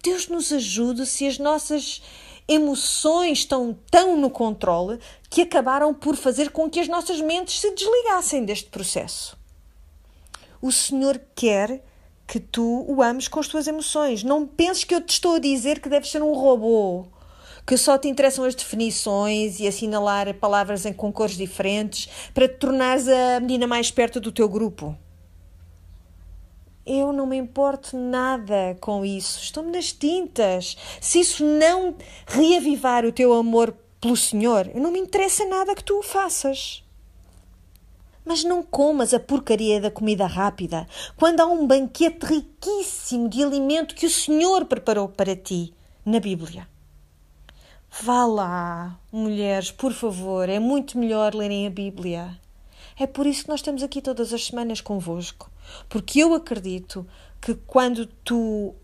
Deus nos ajude se as nossas emoções estão tão no controle que acabaram por fazer com que as nossas mentes se desligassem deste processo. O Senhor quer que tu o ames com as tuas emoções. Não penses que eu te estou a dizer que deves ser um robô que só te interessam as definições e assinalar palavras em, com cores diferentes para te tornares a menina mais perto do teu grupo. Eu não me importo nada com isso. Estou-me nas tintas. Se isso não reavivar o teu amor pelo Senhor, não me interessa nada que tu o faças. Mas não comas a porcaria da comida rápida quando há um banquete riquíssimo de alimento que o Senhor preparou para ti na Bíblia. Vá lá, mulheres, por favor, é muito melhor lerem a Bíblia. É por isso que nós estamos aqui todas as semanas convosco, porque eu acredito que quando tu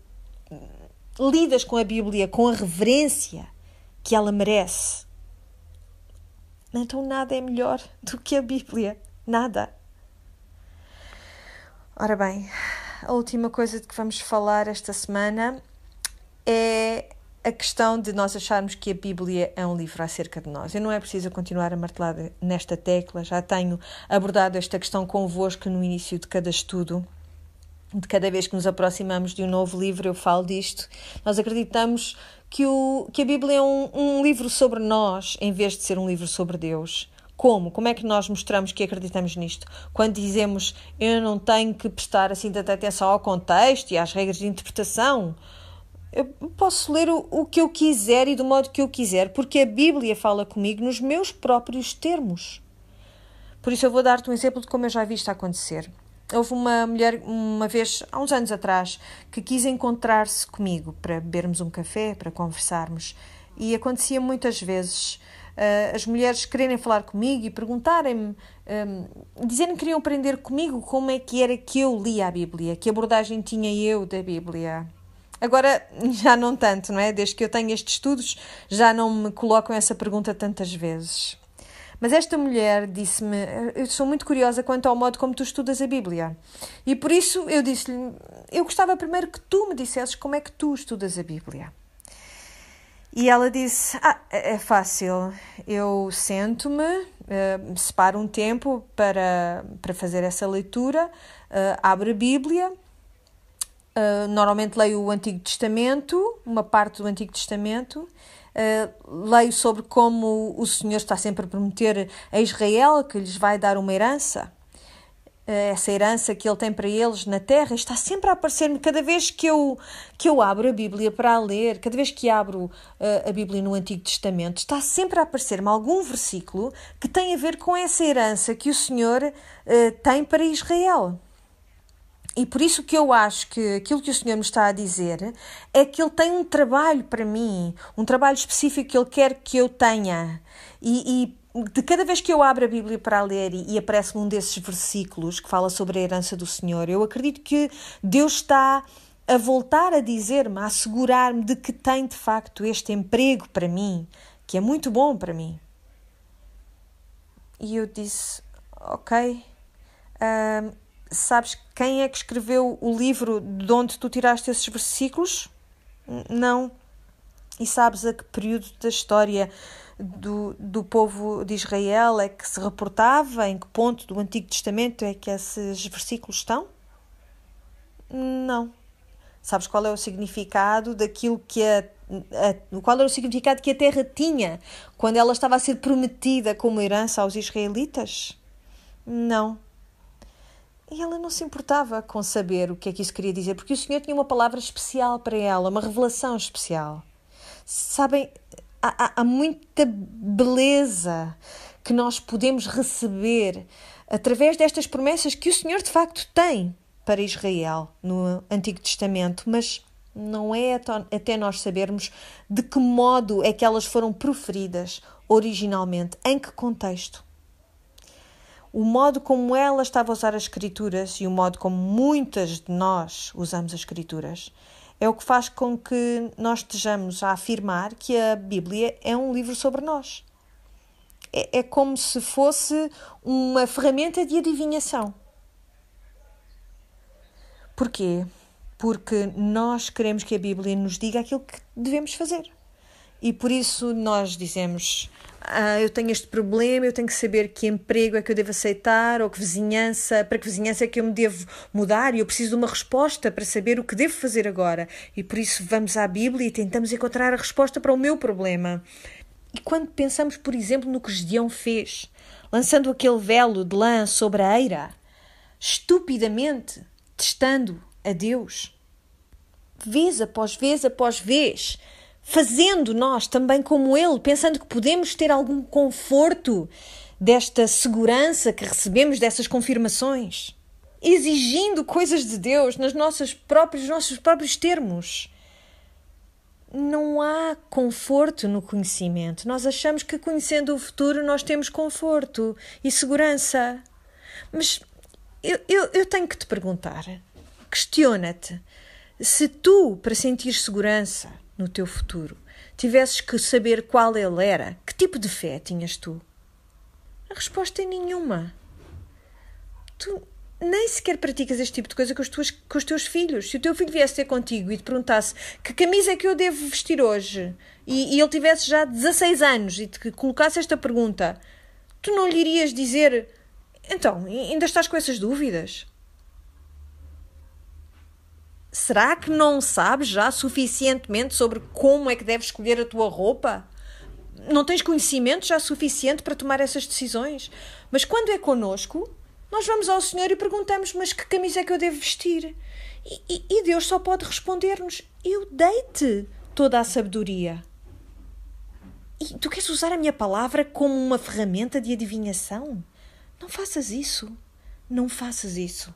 lidas com a Bíblia com a reverência que ela merece, então nada é melhor do que a Bíblia. Nada. Ora bem, a última coisa de que vamos falar esta semana é a questão de nós acharmos que a Bíblia é um livro acerca de nós. Eu não é preciso continuar a martelar nesta tecla, já tenho abordado esta questão convosco no início de cada estudo. De cada vez que nos aproximamos de um novo livro, eu falo disto. Nós acreditamos que, o, que a Bíblia é um, um livro sobre nós, em vez de ser um livro sobre Deus. Como? Como é que nós mostramos que acreditamos nisto? Quando dizemos eu não tenho que prestar assim tanta atenção ao contexto e às regras de interpretação, eu posso ler o, o que eu quiser e do modo que eu quiser, porque a Bíblia fala comigo nos meus próprios termos. Por isso eu vou dar-te um exemplo de como eu já vi isto acontecer. Houve uma mulher, uma vez, há uns anos atrás, que quis encontrar-se comigo para bebermos um café, para conversarmos. E acontecia muitas vezes uh, as mulheres quererem falar comigo e perguntarem-me, um, ehm, que queriam aprender comigo como é que era que eu lia a Bíblia, que abordagem tinha eu da Bíblia. Agora já não tanto, não é? Desde que eu tenho estes estudos, já não me colocam essa pergunta tantas vezes. Mas esta mulher disse-me: Eu sou muito curiosa quanto ao modo como tu estudas a Bíblia. E por isso eu disse-lhe: Eu gostava primeiro que tu me dissesses como é que tu estudas a Bíblia. E ela disse: Ah, é, fácil. Eu sento-me, uh, separo um tempo para, para fazer essa leitura, uh, abro a Bíblia Uh, normalmente leio o Antigo Testamento, uma parte do Antigo Testamento. Uh, leio sobre como o Senhor está sempre a prometer a Israel que lhes vai dar uma herança. Uh, essa herança que Ele tem para eles na terra está sempre a aparecer-me cada vez que eu, que eu abro a Bíblia para a ler, cada vez que abro a Bíblia no Antigo Testamento, está sempre a aparecer-me algum versículo que tem a ver com essa herança que o Senhor tem para Israel. E por isso que eu acho que aquilo que o Senhor me está a dizer é que Ele tem um trabalho para mim, um trabalho específico que Ele quer que eu tenha. E, e de cada vez que eu abro a Bíblia para ler e, e aparece um desses versículos que fala sobre a herança do Senhor, eu acredito que Deus está a voltar a dizer-me, a assegurar-me de que tem de facto este emprego para mim, que é muito bom para mim. E eu disse: Ok. Uh, Sabes quem é que escreveu o livro de onde tu tiraste esses versículos? Não. E sabes a que período da história do, do povo de Israel é que se reportava? Em que ponto do Antigo Testamento é que esses versículos estão? Não. Sabes qual é o significado daquilo que a, a, qual era o significado que a terra tinha quando ela estava a ser prometida como herança aos israelitas? Não. E ela não se importava com saber o que é que isso queria dizer, porque o Senhor tinha uma palavra especial para ela, uma revelação especial. Sabem, há, há, muita beleza que nós podemos receber através destas promessas que o Senhor de facto tem para Israel no Antigo Testamento, mas não é até nós sabermos de que modo é que elas foram proferidas originalmente, em que contexto o modo como ela estava a usar as escrituras e o modo como muitas de nós usamos as escrituras é o que faz com que nós estejamos a afirmar que a Bíblia é um livro sobre nós. É, é como se fosse uma ferramenta de adivinhação. Porquê? Porque nós queremos que a Bíblia nos diga aquilo que devemos fazer. E por isso nós dizemos: ah, eu tenho este problema, eu tenho que saber que emprego é que eu devo aceitar ou que vizinhança, para que vizinhança é que eu me devo mudar e eu preciso de uma resposta para saber o que devo fazer agora. E por isso vamos à Bíblia e tentamos encontrar a resposta para o meu problema. E quando pensamos, por exemplo, no que Gedeão fez, lançando aquele velo de lã sobre a eira, estupidamente testando a Deus, vez após vez após vez, fazendo nós também como Ele, pensando que podemos ter algum conforto desta segurança que recebemos dessas confirmações, exigindo coisas de Deus nas nossas próprios nossos próprios termos. Não há conforto no conhecimento. Nós achamos que conhecendo o futuro nós temos conforto e segurança. Mas eu, eu, eu tenho que te perguntar: questiona-te se tu, para sentir segurança no teu futuro, tivesses que saber qual ele era, que tipo de fé tinhas tu? A resposta é nenhuma. Tu nem sequer praticas este tipo de coisa com os, tuas, com os teus filhos. Se o teu filho viesse ter contigo e te perguntasse que camisa é que eu devo vestir hoje e, e ele tivesse já 16 anos e te colocasse esta pergunta, tu não lhe irias dizer então, ainda estás com essas dúvidas? Será que não sabes já suficientemente sobre como é que deves escolher a tua roupa? Não tens conhecimento já suficiente para tomar essas decisões? Mas quando é connosco, nós vamos ao Senhor e perguntamos: Mas que camisa é que eu devo vestir? E, e, e Deus só pode responder-nos: Eu dei-te toda a sabedoria. E tu queres usar a minha palavra como uma ferramenta de adivinhação? Não faças isso. Não faças isso.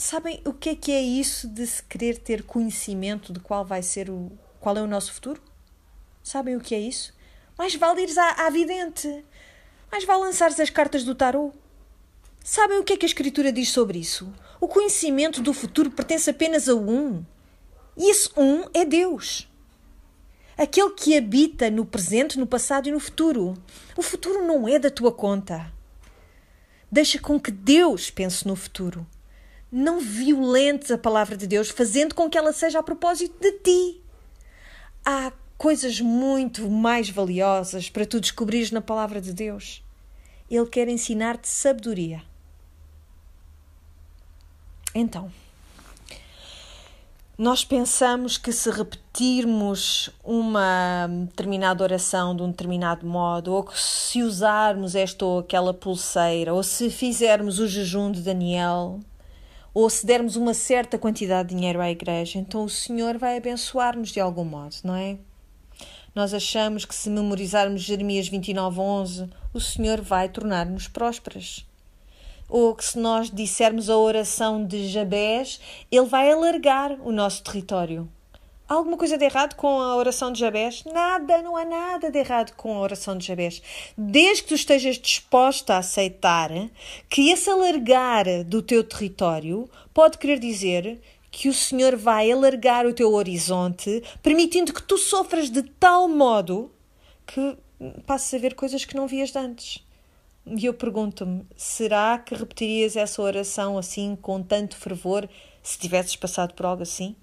Sabem o que é que é isso de se querer ter conhecimento de qual vai ser o qual é o nosso futuro? Sabem o que é isso? Mais vale ires à, à vidente. Mais vale lançares as cartas do tarô. Sabem o que é que a Escritura diz sobre isso? O conhecimento do futuro pertence apenas a um. E esse um é Deus. Aquele que habita no presente, no passado e no futuro. O futuro não é da tua conta. Deixa com que Deus pense no futuro não violentes a palavra de Deus, fazendo com que ela seja a propósito de ti. Há coisas muito mais valiosas para tu descobrires na palavra de Deus. Ele quer ensinar-te sabedoria. Então, nós pensamos que se repetirmos uma determinada oração de um determinado modo, ou que se usarmos esta ou aquela pulseira, ou se fizermos o jejum de Daniel, ou se dermos uma certa quantidade de dinheiro à igreja, então o Senhor vai abençoar-nos de algum modo, não é? Nós achamos que se memorizarmos Jeremias 29:11, o Senhor vai tornar-nos prósperas. Ou que se nós dissermos a oração de Jabés, ele vai alargar o nosso território alguma coisa de errado com a oração de Jabés? Nada, não há nada de errado com a oração de Jabés. Desde que tu estejas disposta a aceitar que esse alargar do teu território pode querer dizer que o Senhor vai alargar o teu horizonte, permitindo que tu sofras de tal modo que passes a ver coisas que não vias antes. E eu pergunto-me: será que repetirias essa oração assim, com tanto fervor, se tivesses passado por algo assim?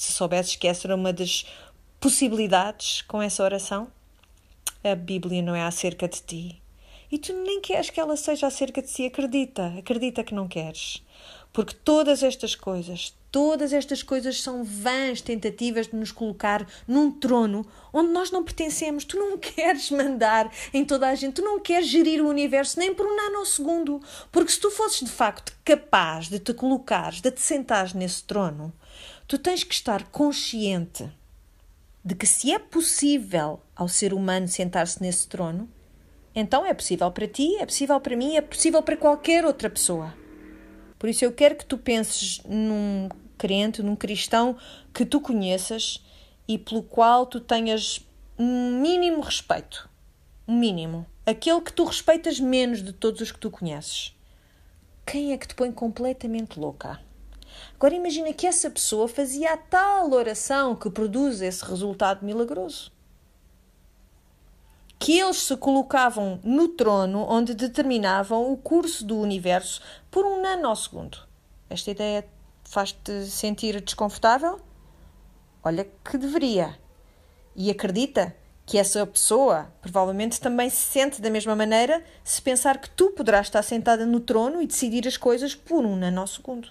Se soubesses que essa era uma das possibilidades com essa oração? A Bíblia não é acerca de ti. E tu nem queres que ela seja acerca de si. Acredita, acredita que não queres. Porque todas estas coisas, todas estas coisas são vãs tentativas de nos colocar num trono onde nós não pertencemos. Tu não queres mandar em toda a gente, tu não queres gerir o universo nem por um nanosegundo. Porque se tu fosses de facto capaz de te colocares, de te sentares nesse trono, Tu tens que estar consciente de que se é possível ao ser humano sentar-se nesse trono, então é possível para ti, é possível para mim, é possível para qualquer outra pessoa. Por isso eu quero que tu penses num crente, num cristão que tu conheças e pelo qual tu tenhas um mínimo respeito. Um mínimo. Aquele que tu respeitas menos de todos os que tu conheces. Quem é que te põe completamente louca? Agora imagina que essa pessoa fazia a tal oração que produz esse resultado milagroso. Que eles se colocavam no trono onde determinavam o curso do universo por um nanosegundo. Esta ideia faz-te sentir desconfortável? Olha que deveria. E acredita que essa pessoa provavelmente também se sente da mesma maneira se pensar que tu poderás estar sentada no trono e decidir as coisas por um nanosegundo.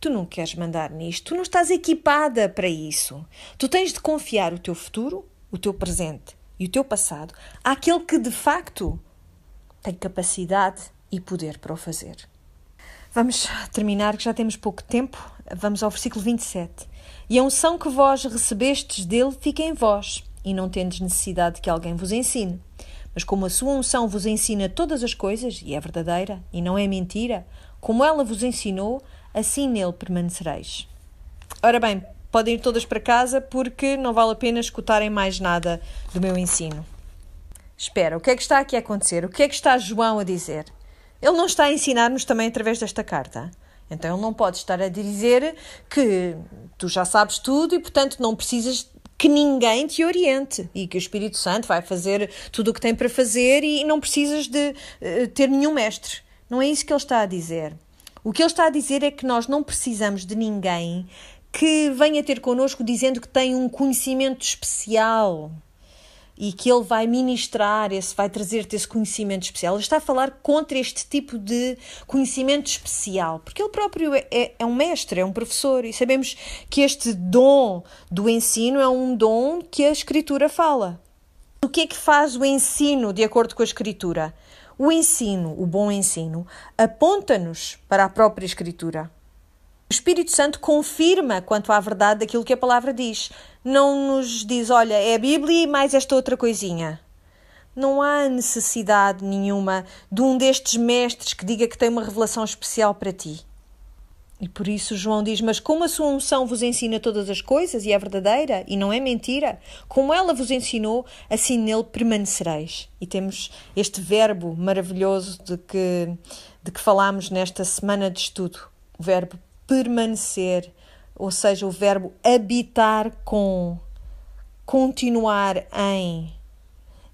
Tu não queres mandar nisto, tu não estás equipada para isso. Tu tens de confiar o teu futuro, o teu presente e o teu passado àquele que de facto tem capacidade e poder para o fazer. Vamos terminar, que já temos pouco tempo. Vamos ao versículo 27. E a unção que vós recebestes dele fica em vós, e não tendes necessidade que alguém vos ensine. Mas como a sua unção vos ensina todas as coisas, e é verdadeira, e não é mentira, como ela vos ensinou, assim nele permanecereis. Ora bem, podem ir todas para casa porque não vale a pena escutarem mais nada do meu ensino. Espera, o que é que está aqui a acontecer? O que é que está João a dizer? Ele não está a ensinar-nos também através desta carta. Então ele não pode estar a dizer que tu já sabes tudo e, portanto, não precisas que ninguém te oriente e que o Espírito Santo vai fazer tudo o que tem para fazer e não precisas de uh, ter nenhum mestre. Não é isso que ele está a dizer. O que ele está a dizer é que nós não precisamos de ninguém que venha ter connosco dizendo que tem um conhecimento especial e que ele vai ministrar, esse, vai trazer-te esse conhecimento especial. Ele está a falar contra este tipo de conhecimento especial, porque ele próprio é, é, é, um mestre, é um professor, e sabemos que este dom do ensino é um dom que a Escritura fala. O que é que faz o ensino de acordo com a Escritura? O ensino, o bom ensino, aponta-nos para a própria Escritura. O Espírito Santo confirma quanto à verdade daquilo que a palavra diz. Não nos diz, olha, é a Bíblia e mais esta outra coisinha. Não há necessidade nenhuma de um destes mestres que diga que tem uma revelação especial para ti. E por isso João diz: Mas como a sua unção vos ensina todas as coisas e é verdadeira e não é mentira, como ela vos ensinou, assim nele permanecereis. E temos este verbo maravilhoso de que, de que falámos nesta semana de estudo: o verbo permanecer, ou seja, o verbo habitar com, continuar em.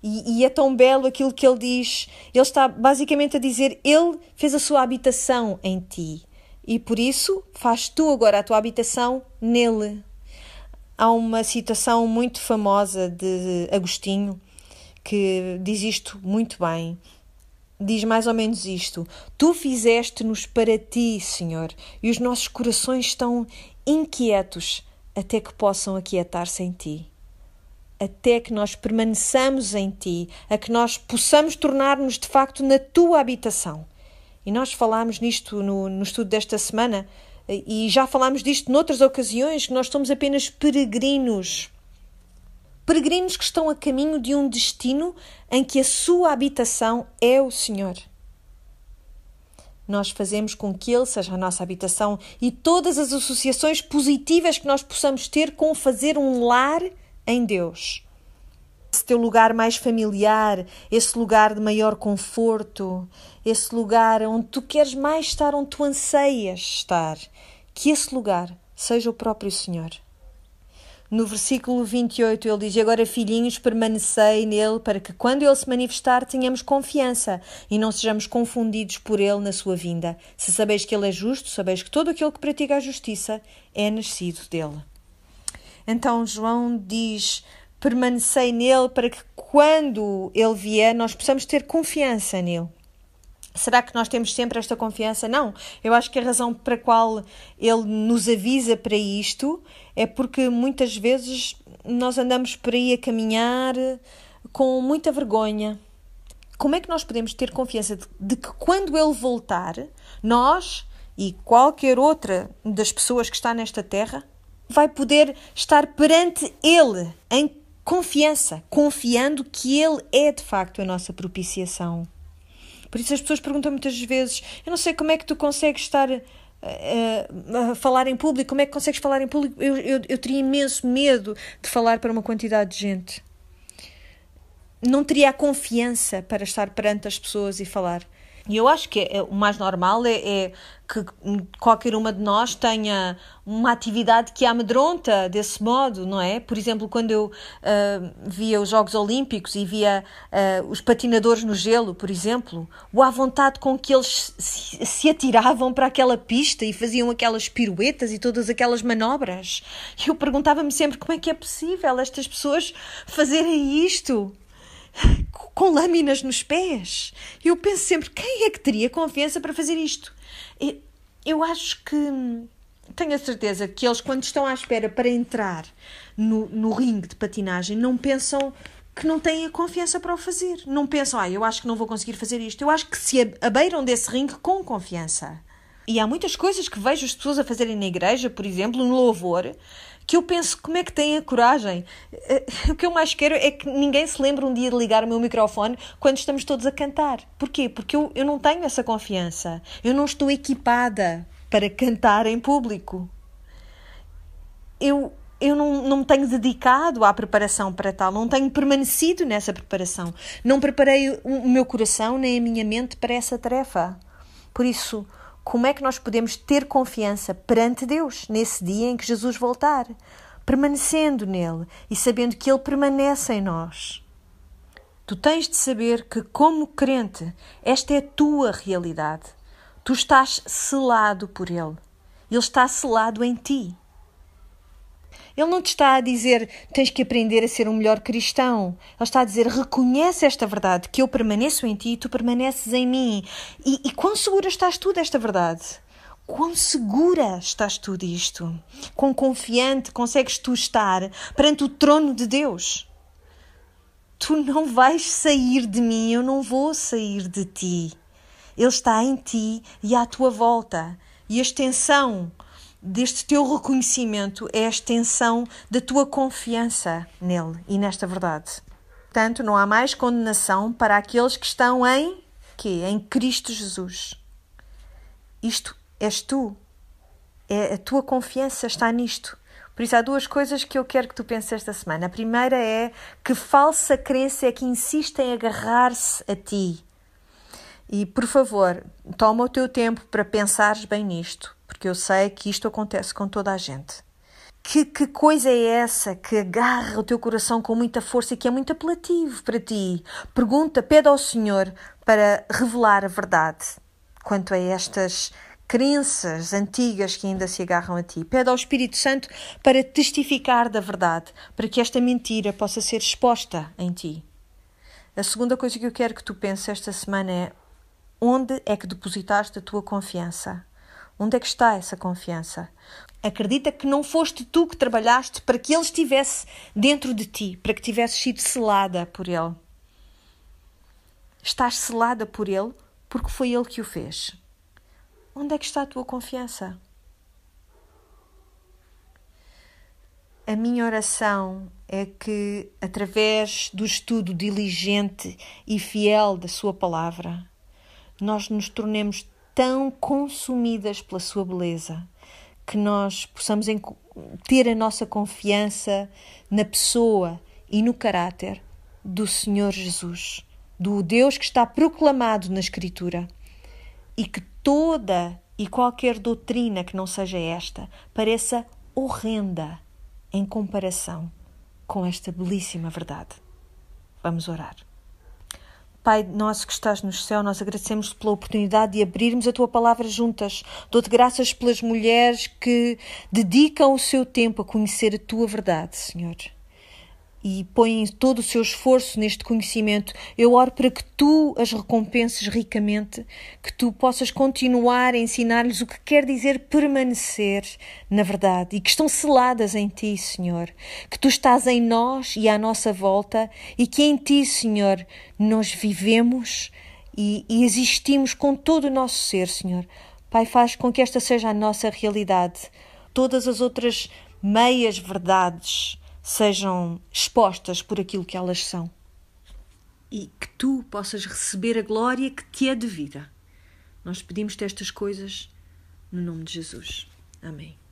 E, e, é tão belo aquilo que ele diz. Ele está basicamente a dizer: Ele fez a sua habitação em ti. E por isso faz tu agora a tua habitação nele. Há uma citação muito famosa de Agostinho que diz isto muito bem diz mais ou menos isto: Tu fizeste-nos para ti, Senhor, e os nossos corações estão inquietos até que possam aquietar-se em ti. Até que nós permaneçamos em ti, a que nós possamos tornar-nos de facto na tua habitação. E nós falámos nisto no, no estudo desta semana e já falámos disto noutras ocasiões, que nós somos apenas peregrinos peregrinos que estão a caminho de um destino em que a sua habitação é o Senhor. Nós fazemos com que Ele seja a nossa habitação e todas as associações positivas que nós possamos ter com fazer um lar em Deus. Esse teu lugar mais familiar, esse lugar de maior conforto, esse lugar onde tu queres mais estar, onde tu anseias estar, que esse lugar seja o próprio Senhor. No versículo 28 ele diz: Agora, filhinhos, permanecei nele, para que quando ele se manifestar tenhamos confiança e não sejamos confundidos por ele na sua vinda. Se sabeis que ele é justo, sabeis que todo aquele que pratica a justiça é nascido dele. Então João diz: Permanecei nele, para que quando ele vier nós possamos ter confiança nele. Será que nós temos sempre esta confiança? Não. Eu acho que a razão para a qual ele nos avisa para isto é porque muitas vezes nós andamos por aí a caminhar com muita vergonha. Como é que nós podemos ter confiança de, de que quando ele voltar, nós e qualquer outra das pessoas que está nesta terra vai poder estar perante ele em confiança, confiando que ele é de facto a nossa propiciação. Por isso as pessoas perguntam muitas vezes: eu não sei como é que tu consegues estar a, eh, a falar em público, como é que consegues falar em público? Eu, eu, eu teria imenso medo de falar para uma quantidade de gente. Não teria a confiança para estar perante as pessoas e falar. E eu acho que é, é, o mais normal é, é, que qualquer uma de nós tenha uma atividade que a amedronta desse modo, não é? Por exemplo, quando eu uh, via os Jogos Olímpicos e via uh, os patinadores no gelo, por exemplo, o à vontade com que eles se, se atiravam para aquela pista e faziam aquelas piruetas e todas aquelas manobras. Eu perguntava-me sempre como é que é possível estas pessoas fazerem isto com lâminas nos pés. Eu penso sempre, quem é que teria confiança para fazer isto? Eu acho que tenho a certeza que eles, quando estão à espera para entrar no, no ringue de patinagem, não pensam que não têm a confiança para o fazer. Não pensam, ah, eu acho que não vou conseguir fazer isto. Eu acho que se abeiram desse ringue com confiança. E há muitas coisas que vejo as pessoas a fazerem na igreja, por exemplo, no louvor, que eu penso como é que têm a coragem. Eh, o que eu mais quero é que ninguém se lembre um dia de ligar o meu microfone quando estamos todos a cantar. Porquê? Porque eu, eu não tenho essa confiança. Eu não estou equipada para cantar em público. Eu, eu não, não me tenho dedicado à preparação para tal, não tenho permanecido nessa preparação. Não preparei o meu coração nem a minha mente para essa tarefa. Por isso, como é que nós podemos ter confiança perante Deus nesse dia em que Jesus voltar? Permanecendo nele e sabendo que ele permanece em nós. Tu tens de saber que, como crente, esta é a tua realidade. Tu estás selado por ele. Ele está selado em ti. Ele não te está a dizer tens que aprender a ser um melhor cristão. Ele está a dizer reconhece esta verdade, que eu permaneço em ti e tu permaneces em mim. E, e quão segura estás tu desta verdade? Quão segura estás tu disto? Quão confiante consegues tu estar perante o trono de Deus? Tu não vais sair de mim, eu não vou sair de ti. Ele está em ti e à tua volta. E a extensão deste teu reconhecimento é a extensão da tua confiança nele e nesta verdade. Portanto, não há mais condenação para aqueles que estão em quê? Em Cristo Jesus. Isto és tu. É a tua confiança está nisto. Por isso há duas coisas que eu quero que tu penses esta semana. A primeira é que falsa crença é que insiste em agarrar-se a ti. E por favor, toma o teu tempo para pensares bem nisto porque eu sei que isto acontece com toda a gente. Que, que coisa é essa que agarra o teu coração com muita força e que é muito apelativo para ti? Pergunta, pede ao Senhor para revelar a verdade quanto a estas crenças antigas que ainda se agarram a ti. Pede ao Espírito Santo para testificar da verdade, para que esta mentira possa ser exposta em ti. A segunda coisa que eu quero que tu penses esta semana é onde é que depositaste a tua confiança? Onde é que está essa confiança? Acredita que não foste tu que trabalhaste para que ele estivesse dentro de ti, para que tivesses sido selada por ele. Estás selada por ele porque foi ele que o fez. Onde é que está a tua confiança? A minha oração é que, através do estudo diligente e fiel da Sua palavra, nós nos tornemos tão consumidas pela sua beleza que nós possamos ter a nossa confiança na pessoa e no caráter do Senhor Jesus, do Deus que está proclamado na Escritura e que toda e qualquer doutrina que não seja esta pareça horrenda em comparação com esta belíssima verdade. Vamos orar. Pai nosso que estás no céu, nós agradecemos pela oportunidade de abrirmos a tua palavra juntas. Dou-te graças pelas mulheres que dedicam o seu tempo a conhecer a tua verdade, Senhor e põem todo o seu esforço neste conhecimento, eu oro para que tu as recompenses ricamente, que tu possas continuar a ensinar-lhes o que quer dizer permanecer na verdade e que estão seladas em ti, Senhor, que tu estás em nós e à nossa volta e que em ti, Senhor, nós vivemos e, e existimos com todo o nosso ser, Senhor. Pai, faz com que esta seja a nossa realidade. Todas as outras meias verdades sejam expostas por aquilo que elas são e que tu possas receber a glória que te é devida. Nós pedimos-te estas coisas no nome de Jesus. Amém.